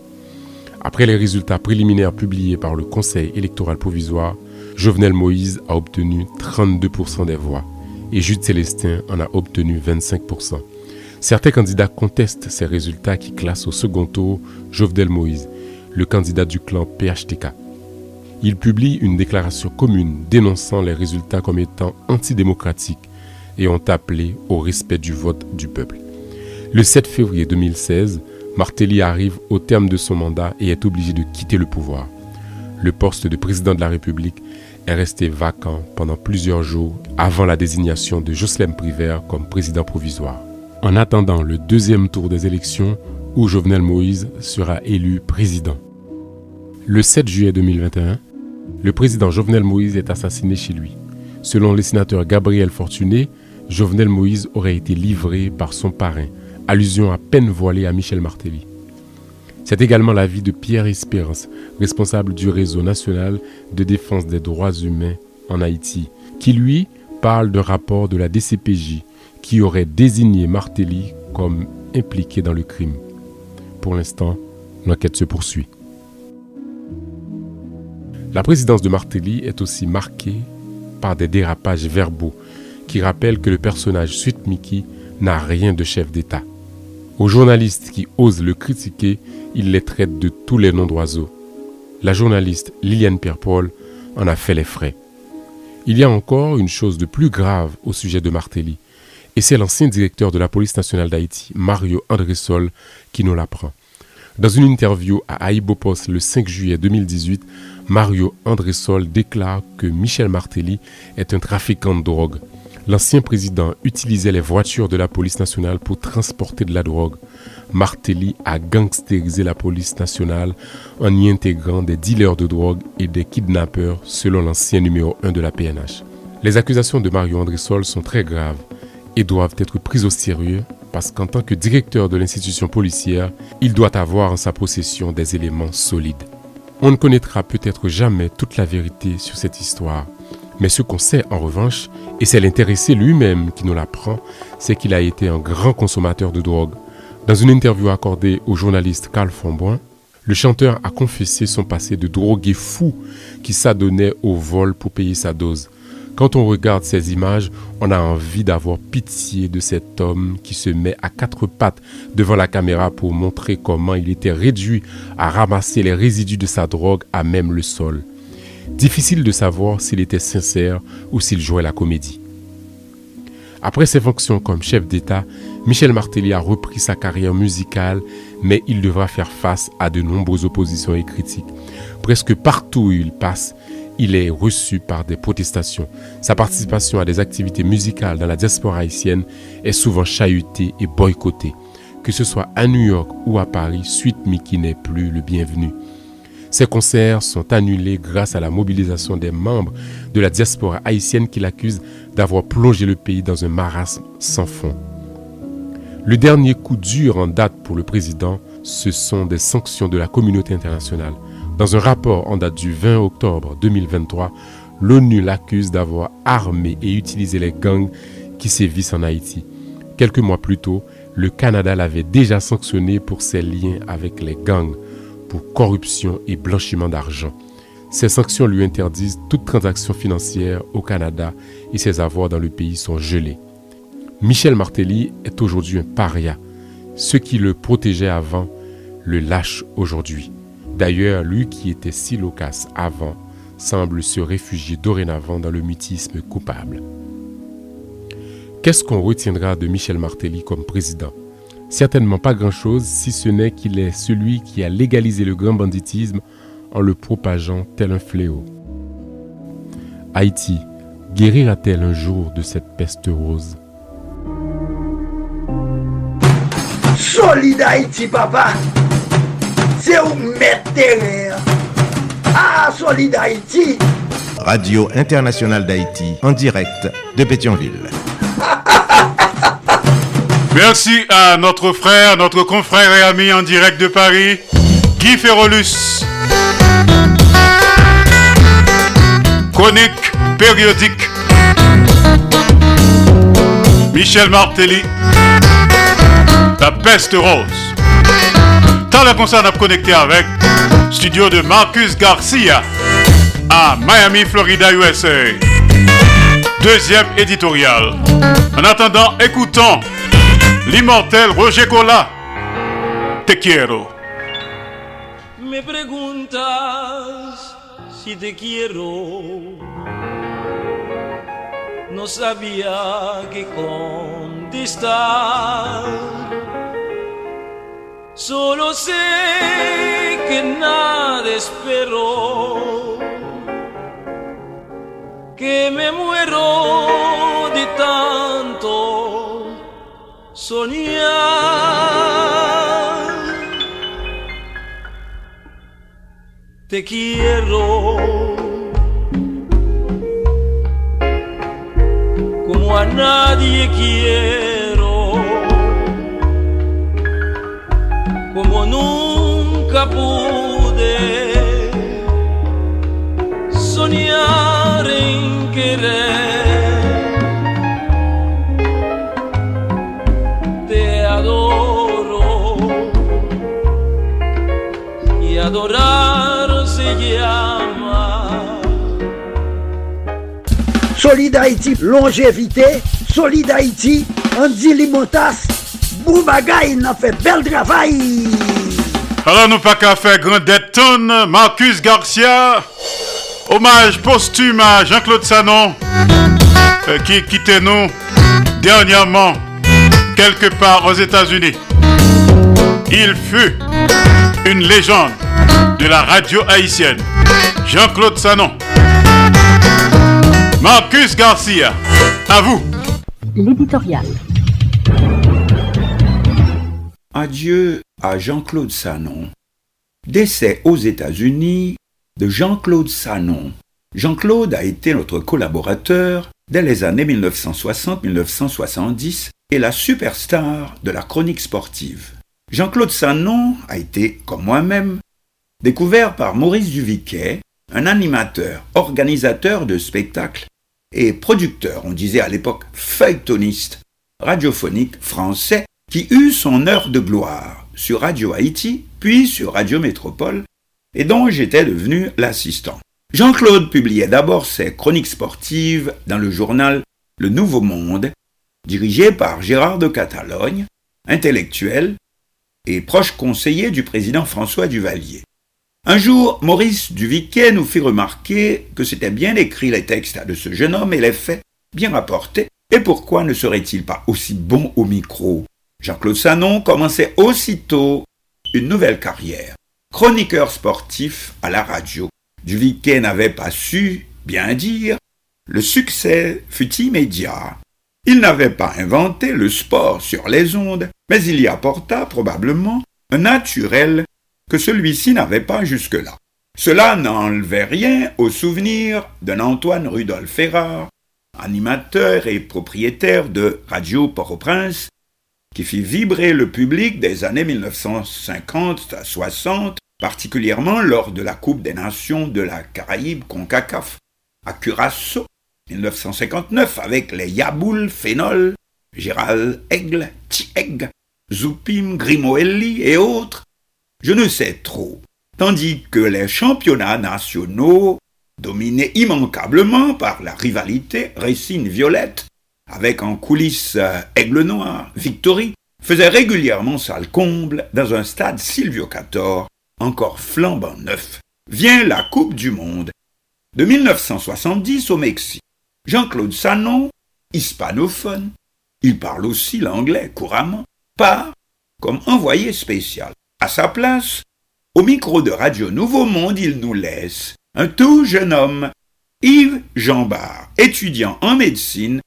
Après les résultats préliminaires publiés par le Conseil électoral provisoire, Jovenel Moïse a obtenu 32% des voix et Jude Célestin en a obtenu 25%. Certains candidats contestent ces résultats qui classent au second tour Jovenel Moïse, le candidat du clan PHTK. Il publie une déclaration commune dénonçant les résultats comme étant antidémocratiques et ont appelé au respect du vote du peuple. Le 7 février 2016, Martelly arrive au terme de son mandat et est obligé de quitter le pouvoir. Le poste de président de la République est resté vacant pendant plusieurs jours avant la désignation de Jocelyn Privert comme président provisoire. En attendant le deuxième tour des élections où Jovenel Moïse sera élu président. Le 7 juillet 2021, le président Jovenel Moïse est assassiné chez lui. Selon le sénateur Gabriel Fortuné, Jovenel Moïse aurait été livré par son parrain, allusion à peine voilée à Michel Martelly. C'est également l'avis de Pierre Espérance, responsable du réseau national de défense des droits humains en Haïti, qui lui parle d'un rapport de la DCPJ qui aurait désigné Martelly comme impliqué dans le crime. Pour l'instant, l'enquête se poursuit. La présidence de Martelly est aussi marquée par des dérapages verbaux qui rappellent que le personnage Suite Mickey n'a rien de chef d'État. Aux journalistes qui osent le critiquer, il les traite de tous les noms d'oiseaux. La journaliste Liliane Pierre-Paul en a fait les frais. Il y a encore une chose de plus grave au sujet de Martelly, et c'est l'ancien directeur de la police nationale d'Haïti, Mario Andressol, qui nous l'apprend. Dans une interview à Aïbopos le 5 juillet 2018, Mario Andressol déclare que Michel Martelly est un trafiquant de drogue. L'ancien président utilisait les voitures de la police nationale pour transporter de la drogue. Martelly a gangstérisé la police nationale en y intégrant des dealers de drogue et des kidnappeurs selon l'ancien numéro 1 de la PNH. Les accusations de Mario Andressol sont très graves et doivent être prises au sérieux parce qu'en tant que directeur de l'institution policière, il doit avoir en sa possession des éléments solides. On ne connaîtra peut-être jamais toute la vérité sur cette histoire, mais ce qu'on sait en revanche, et c'est l'intéressé lui-même qui nous l'apprend, c'est qu'il a été un grand consommateur de drogue. Dans une interview accordée au journaliste Carl Fonboin, le chanteur a confessé son passé de drogué fou qui s'adonnait au vol pour payer sa dose. Quand on regarde ces images, on a envie d'avoir pitié de cet homme qui se met à quatre pattes devant la caméra pour montrer comment il était réduit à ramasser les résidus de sa drogue à même le sol. Difficile de savoir s'il était sincère ou s'il jouait la comédie. Après ses fonctions comme chef d'État, Michel Martelly a repris sa carrière musicale, mais il devra faire face à de nombreuses oppositions et critiques. Presque partout où il passe, il est reçu par des protestations. Sa participation à des activités musicales dans la diaspora haïtienne est souvent chahutée et boycottée. Que ce soit à New York ou à Paris, Suite Mickey n'est plus le bienvenu. Ses concerts sont annulés grâce à la mobilisation des membres de la diaspora haïtienne qui l'accusent d'avoir plongé le pays dans un marasme sans fond. Le dernier coup dur en date pour le président, ce sont des sanctions de la communauté internationale. Dans un rapport en date du 20 octobre 2023, l'ONU l'accuse d'avoir armé et utilisé les gangs qui sévissent en Haïti. Quelques mois plus tôt, le Canada l'avait déjà sanctionné pour ses liens avec les gangs, pour corruption et blanchiment d'argent. Ces sanctions lui interdisent toute transaction financière au Canada et ses avoirs dans le pays sont gelés. Michel Martelly est aujourd'hui un paria. Ce qui le protégeait avant le lâche aujourd'hui. D'ailleurs, lui qui était si loquace avant semble se réfugier dorénavant dans le mutisme coupable. Qu'est-ce qu'on retiendra de Michel Martelly comme président? Certainement pas grand-chose, si ce n'est qu'il est celui qui a légalisé le grand banditisme en le propageant tel un fléau. Haïti guérira-t-elle un jour de cette peste rose? Solide Haïti, papa C'est où mettre Ah, Solide Haïti Radio Internationale d'Haïti, en direct de Pétionville. Merci à notre frère, notre confrère et ami en direct de Paris, Guy Ferrolus. Chronique périodique. Michel Martelly. La peste rose. Tant le concert a connecté avec studio de Marcus Garcia à Miami, Florida, USA. Deuxième éditorial. En attendant, écoutons l'immortel Roger Cola. Te quiero. Me preguntas si te quiero. No sabía que contestar. Solo sé que nada espero. Que me muero de tanto soñar. Te quiero como a nadie quiero, como nunca pude soñar en querer. Solide Haïti, longévité. Solide Haïti, Andy Limotas. Boubagaï, n'a fait bel travail. Alors, nous pas qu'à faire grand tonne, Marcus Garcia. Hommage posthume à Jean-Claude Sanon, euh, qui quittait nous dernièrement, quelque part aux États-Unis. Il fut une légende de la radio haïtienne. Jean-Claude Sanon. Marcus Garcia, à vous. L'éditorial. Adieu à Jean-Claude Sanon. Décès aux États-Unis de Jean-Claude Sanon. Jean-Claude a été notre collaborateur dès les années 1960-1970 et la superstar de la chronique sportive. Jean-Claude Sanon a été, comme moi-même, découvert par Maurice Duviquet, un animateur, organisateur de spectacles et producteur, on disait à l'époque feuilletoniste, radiophonique français, qui eut son heure de gloire sur Radio Haïti, puis sur Radio Métropole, et dont j'étais devenu l'assistant. Jean-Claude publiait d'abord ses chroniques sportives dans le journal Le Nouveau Monde, dirigé par Gérard de Catalogne, intellectuel et proche conseiller du président François Duvalier. Un jour, Maurice Duviquet nous fit remarquer que c'était bien écrit les textes de ce jeune homme et les faits bien rapportés, et pourquoi ne serait-il pas aussi bon au micro? Jean-Claude Sanon commençait aussitôt une nouvelle carrière. Chroniqueur sportif à la radio. Duviquet n'avait pas su bien dire. Le succès fut immédiat. Il n'avait pas inventé le sport sur les ondes, mais il y apporta probablement un naturel celui-ci n'avait pas jusque-là. Cela n'enlevait rien au souvenir d'un Antoine Rudolph Ferrard, animateur et propriétaire de Radio Port-au-Prince, qui fit vibrer le public des années 1950 à 60, particulièrement lors de la Coupe des Nations de la Caraïbe CONCACAF à Curaçao 1959 avec les Yaboul Phénol, Gérald Aigle, Tieg, Zoupim, Grimoelli et autres, je ne sais trop. Tandis que les championnats nationaux, dominés immanquablement par la rivalité Récine-Violette, avec en coulisses euh, Aigle Noir, Victory, faisaient régulièrement salle comble dans un stade Silvio Cator, encore flambant neuf. Vient la Coupe du Monde de 1970 au Mexique. Jean-Claude Sanon, hispanophone, il parle aussi l'anglais couramment, part comme envoyé spécial. À sa place, au micro de Radio Nouveau Monde, il nous laisse un tout jeune homme, Yves Jambard, étudiant en médecine,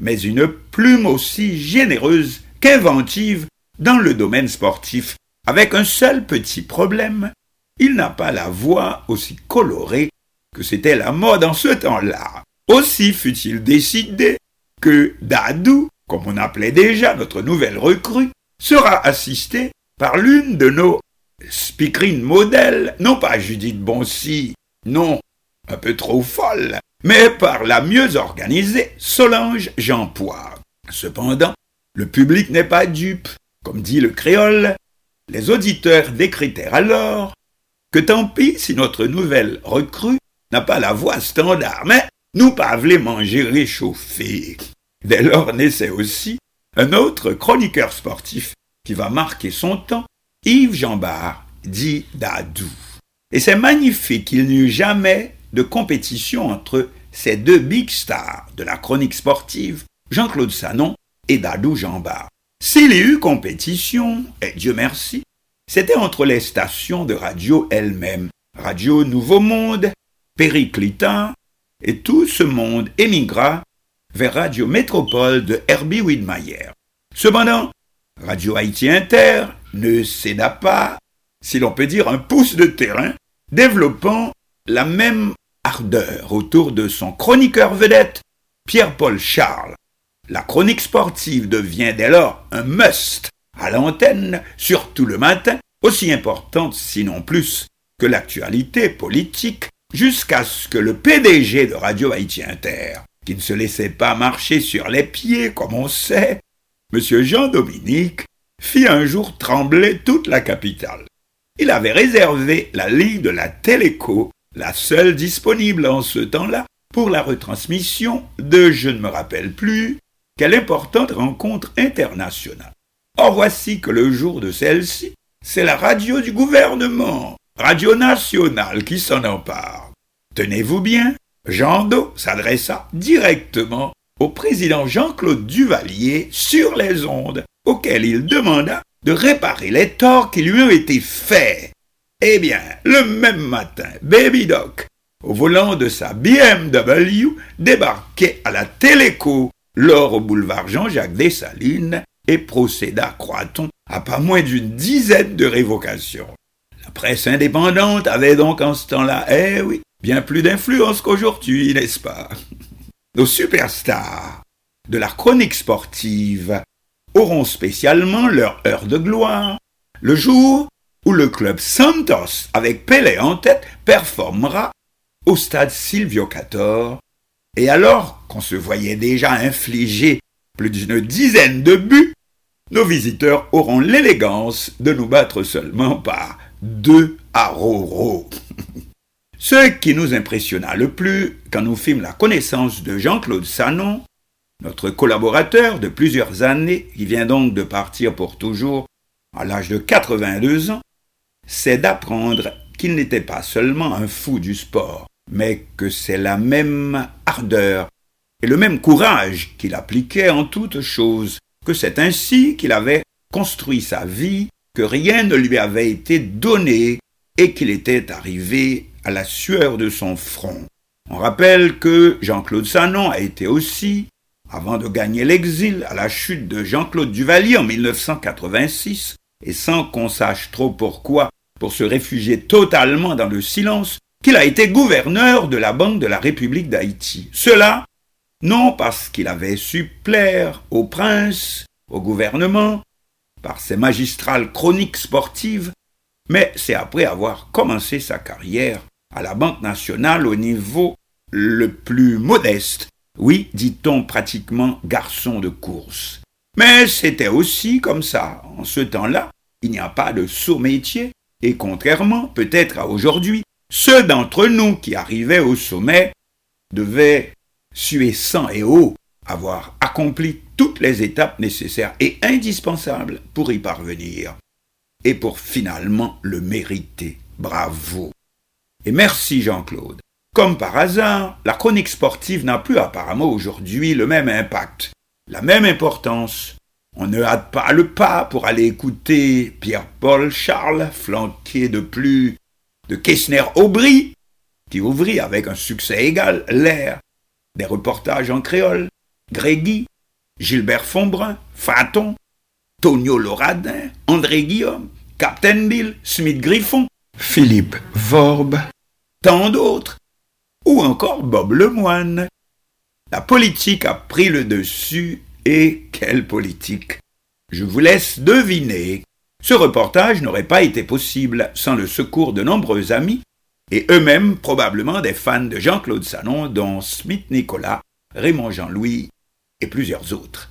mais une plume aussi généreuse qu'inventive dans le domaine sportif, avec un seul petit problème. Il n'a pas la voix aussi colorée que c'était la mode en ce temps-là. Aussi fut-il décidé que Dadou, comme on appelait déjà notre nouvelle recrue, sera assisté par l'une de nos speakerines modèles, non pas Judith Boncy, non, un peu trop folle, mais par la mieux organisée Solange Jean Poire. Cependant, le public n'est pas dupe. Comme dit le créole, les auditeurs décrétèrent alors que tant pis si notre nouvelle recrue n'a pas la voix standard, mais nous pas manger réchauffé. Dès lors naissait aussi un autre chroniqueur sportif qui va marquer son temps, Yves Jambard, dit Dadou. Et c'est magnifique qu'il n'y eut jamais de compétition entre ces deux big stars de la chronique sportive, Jean-Claude Sanon et Dadou Jambard. S'il y eut compétition, et Dieu merci, c'était entre les stations de radio elles-mêmes, Radio Nouveau Monde, Périclitin, et tout ce monde émigra vers Radio Métropole de Herbie Widmayer. Cependant, Radio Haïti Inter ne céda pas, si l'on peut dire, un pouce de terrain, développant la même ardeur autour de son chroniqueur vedette, Pierre-Paul Charles. La chronique sportive devient dès lors un must à l'antenne, surtout le matin, aussi importante, sinon plus, que l'actualité politique jusqu'à ce que le PDG de Radio Haïti Inter, qui ne se laissait pas marcher sur les pieds comme on sait, M. Jean-Dominique, fit un jour trembler toute la capitale. Il avait réservé la ligne de la Téléco, la seule disponible en ce temps-là, pour la retransmission de je ne me rappelle plus quelle importante rencontre internationale. Or voici que le jour de celle-ci, c'est la radio du gouvernement Radio Nationale qui s'en empare. Tenez-vous bien, Jean Do s'adressa directement au président Jean-Claude Duvalier sur les ondes, auquel il demanda de réparer les torts qui lui ont été faits. Eh bien, le même matin, Baby Doc, au volant de sa BMW, débarquait à la Téléco, lors au boulevard Jean-Jacques Dessalines, et procéda, croit-on, à pas moins d'une dizaine de révocations. La presse indépendante avait donc en ce temps-là, eh oui, bien plus d'influence qu'aujourd'hui, n'est-ce pas? Nos superstars de la chronique sportive auront spécialement leur heure de gloire le jour où le club Santos, avec Pelé en tête, performera au stade Silvio Cator, et alors qu'on se voyait déjà infliger plus d'une dizaine de buts, nos visiteurs auront l'élégance de nous battre seulement par deux à. Ce qui nous impressionna le plus quand nous fîmes la connaissance de Jean-Claude Sanon, notre collaborateur de plusieurs années, qui vient donc de partir pour toujours à l'âge de 82 ans, c'est d'apprendre qu'il n'était pas seulement un fou du sport, mais que c'est la même ardeur et le même courage qu'il appliquait en toutes choses, que c'est ainsi qu'il avait construit sa vie, que rien ne lui avait été donné et qu'il était arrivé à la sueur de son front. On rappelle que Jean-Claude Sanon a été aussi, avant de gagner l'exil à la chute de Jean-Claude Duvalier en 1986, et sans qu'on sache trop pourquoi, pour se réfugier totalement dans le silence, qu'il a été gouverneur de la Banque de la République d'Haïti. Cela, non parce qu'il avait su plaire au prince, au gouvernement, par ses magistrales chroniques sportives, mais c'est après avoir commencé sa carrière à la Banque nationale au niveau le plus modeste, oui, dit-on pratiquement garçon de course. Mais c'était aussi comme ça. En ce temps-là, il n'y a pas de saut métier, et contrairement peut-être à aujourd'hui, ceux d'entre nous qui arrivaient au sommet devaient suer sang et eau, avoir accompli toutes les étapes nécessaires et indispensables pour y parvenir, et pour finalement le mériter. Bravo. Et merci Jean-Claude. Comme par hasard, la chronique sportive n'a plus apparemment aujourd'hui le même impact, la même importance. On ne hâte pas le pas pour aller écouter Pierre-Paul Charles, flanqué de plus de Kessner-Aubry, qui ouvrit avec un succès égal l'air des reportages en créole, Grégui, Gilbert Fombrun, Faton, Tonio Loradin, André Guillaume, Captain Bill, Smith Griffon, Philippe Vorbe, tant d'autres, ou encore Bob Lemoine. La politique a pris le dessus, et quelle politique? Je vous laisse deviner. Ce reportage n'aurait pas été possible sans le secours de nombreux amis, et eux-mêmes probablement des fans de Jean-Claude Sanon, dont Smith Nicolas, Raymond Jean-Louis et plusieurs autres.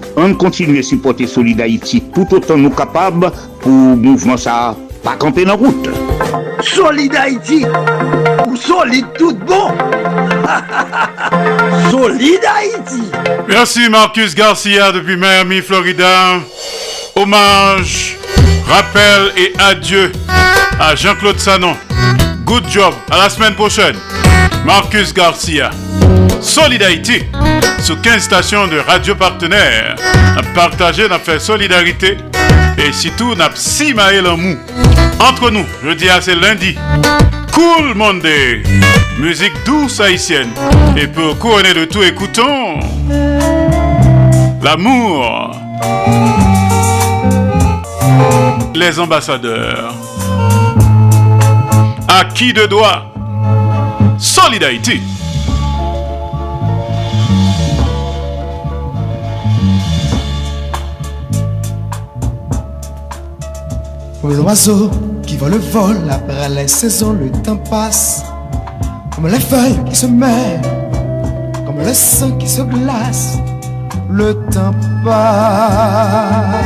on continue à supporter Solid Haïti tout autant nous capables pour mouvement ça pas camper dans route. Solid Haïti ou solide tout bon. Solid Haïti. Merci Marcus Garcia depuis Miami, Florida. Hommage, rappel et adieu à Jean-Claude Sanon. Good job. À la semaine prochaine. Marcus Garcia. Solid Haïti sous 15 stations de radio partenaires. A partagé, a fait solidarité et surtout n'a si en mou. Entre nous, je dis à c'est lundi. Cool Monday. Musique douce haïtienne. Et pour couronner de tout, écoutons l'amour. Les ambassadeurs. À qui de doigt Solidarité. Comme les oiseaux qui volent le vol après les saisons, le temps passe. Comme les feuilles qui se meurent, comme le sang qui se glace, le temps passe.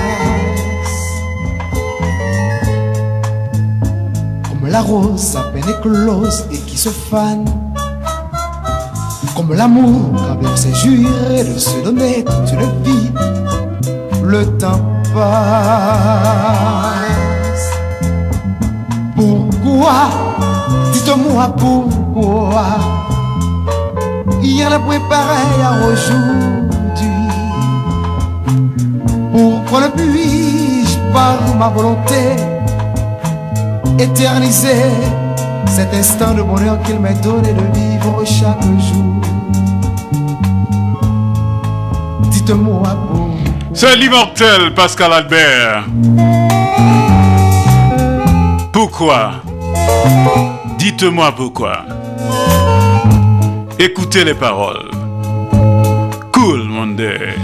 Comme la rose à peine éclose et qui se fane. Comme l'amour quand s'est juré de se donner toute une vie, le temps passe. Pourquoi Dites-moi pourquoi Il y en a point pareil à aujourd'hui Pourquoi ne puis-je par ma volonté Éterniser cet instant de bonheur qu'il m'a donné de vivre chaque jour? Dites-moi pourquoi. C'est l'immortel Pascal Albert. Pourquoi Dites-moi pourquoi. Écoutez les paroles. Cool Monday.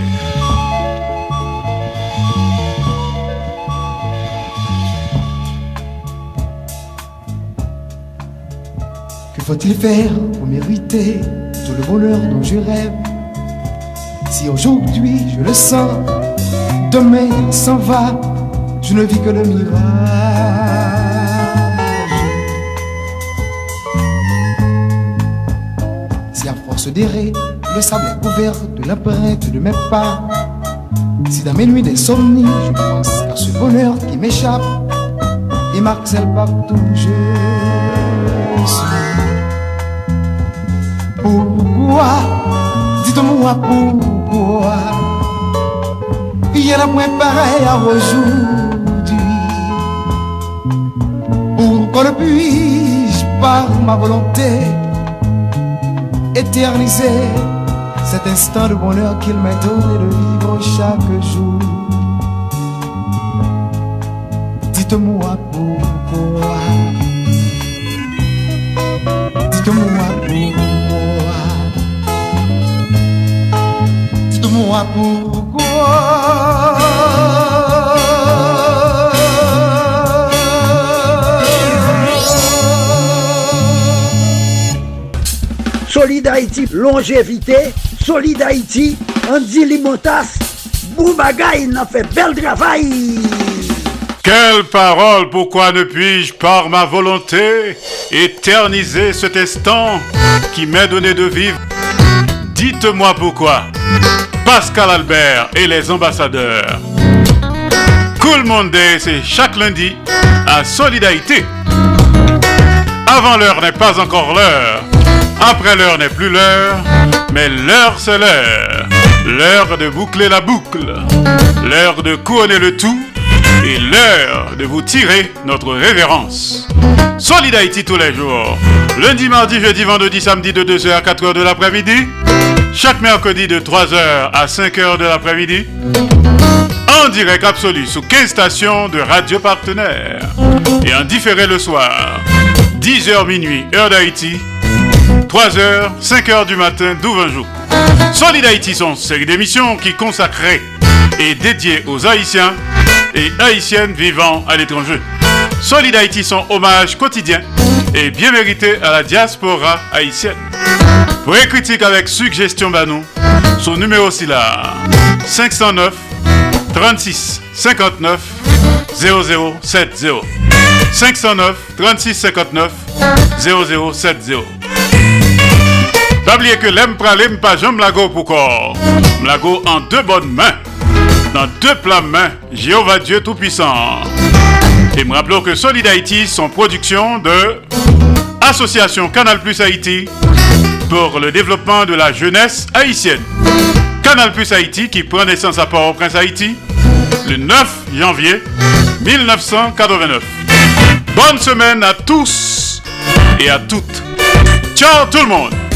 Que faut-il faire pour mériter tout le bonheur dont je rêve? Si aujourd'hui je le sens, demain s'en va, je ne vis que le mirage. D'errer, le sable est couvert de l'empreinte de mes pas, si dans mes nuits d'insomnie, je pense à ce bonheur qui m'échappe et marcelle partout où je suis. Pourquoi? Dites-moi pourquoi. Il y en a moins pareil à aujourd'hui. Pourquoi ne puis-je par ma volonté éterniser cet instant de bonheur qu'il m'a donné de vivre chaque jour. Dites-moi pourquoi. Dites-moi pourquoi. Dites-moi Solid Haïti, longévité. Solid Haïti, Andy Limotas. Boubagaï, n'a fait bel travail. Quelle parole, pourquoi ne puis-je, par ma volonté, éterniser cet instant qui m'est donné de vivre? Dites-moi pourquoi. Pascal Albert et les ambassadeurs. Cool Monday, c'est chaque lundi à Solidarité. Avant l'heure n'est pas encore l'heure. Après l'heure n'est plus l'heure. Mais l'heure c'est l'heure. L'heure de boucler la boucle. L'heure de couronner le tout. Et l'heure de vous tirer notre révérence. Solid Haïti tous les jours. Lundi, mardi, jeudi, vendredi, samedi de 2h à 4h de l'après-midi. Chaque mercredi de 3h à 5h de l'après-midi. En direct absolu sous 15 stations de radio partenaires. Et en différé le soir. 10h minuit, heure d'Haïti. 3h, 5h du matin, d'où 20 jours. Solid Haïti sont série d'émissions qui consacrées et dédiées aux Haïtiens et Haïtiennes vivant à l'étranger. Solid Haïti son hommage quotidien et bien mérité à la diaspora haïtienne. Pour les critiques avec suggestion Banou, son numéro aussi là 509 36 59 0070 509 36 59 0070 Pas oublier que l'aime pralim pas jambe lago pour corps. Mlago en deux bonnes mains. Dans deux plats mains, Jéhovah Dieu Tout-Puissant. Et me rappelons que Solid Haïti sont production de Association Canal Plus Haïti pour le développement de la jeunesse haïtienne. Canal Plus Haïti qui prend naissance à Port-au-Prince Haïti le 9 janvier 1989. Bonne semaine à tous et à toutes. Ciao tout le monde.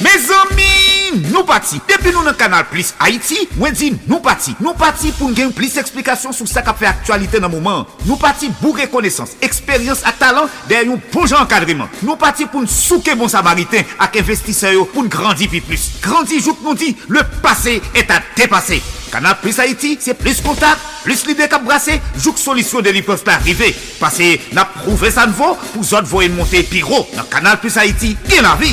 Me zami, nou pati. Depi nou nan kanal Plus Haiti, mwen di nou pati. Nou pati pou n gen plis eksplikasyon sou sa ka fe aktualite nan mouman. Nou pati bou rekonesans, eksperyans ak talan der yon bon poujan ankadriman. Nou pati pou n souke bon samariten ak investiseyo pou n grandi pi plus. Grandi jouk nou di, le pase et a depase. Kanal Plus Haiti, se plus kontak, plus lide kap brase, jouk solisyon de li pev pa rive. Pase, na prouve san vo, pou zot voyen monte pi ro. Nan Kanal Plus Haiti, gen la vi.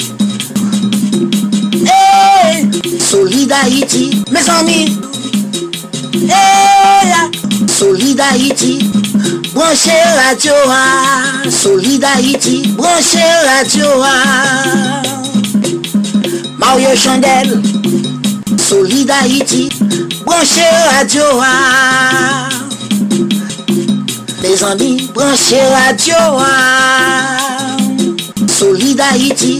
hey, solidarity, mes amis. Eh, hey, solidarity, branchez la Torah. Solidarity, branchez la Torah. Mario Chandel, solidarity, branchez la Torah. Mes amis, branchez la Torah. Solidarity,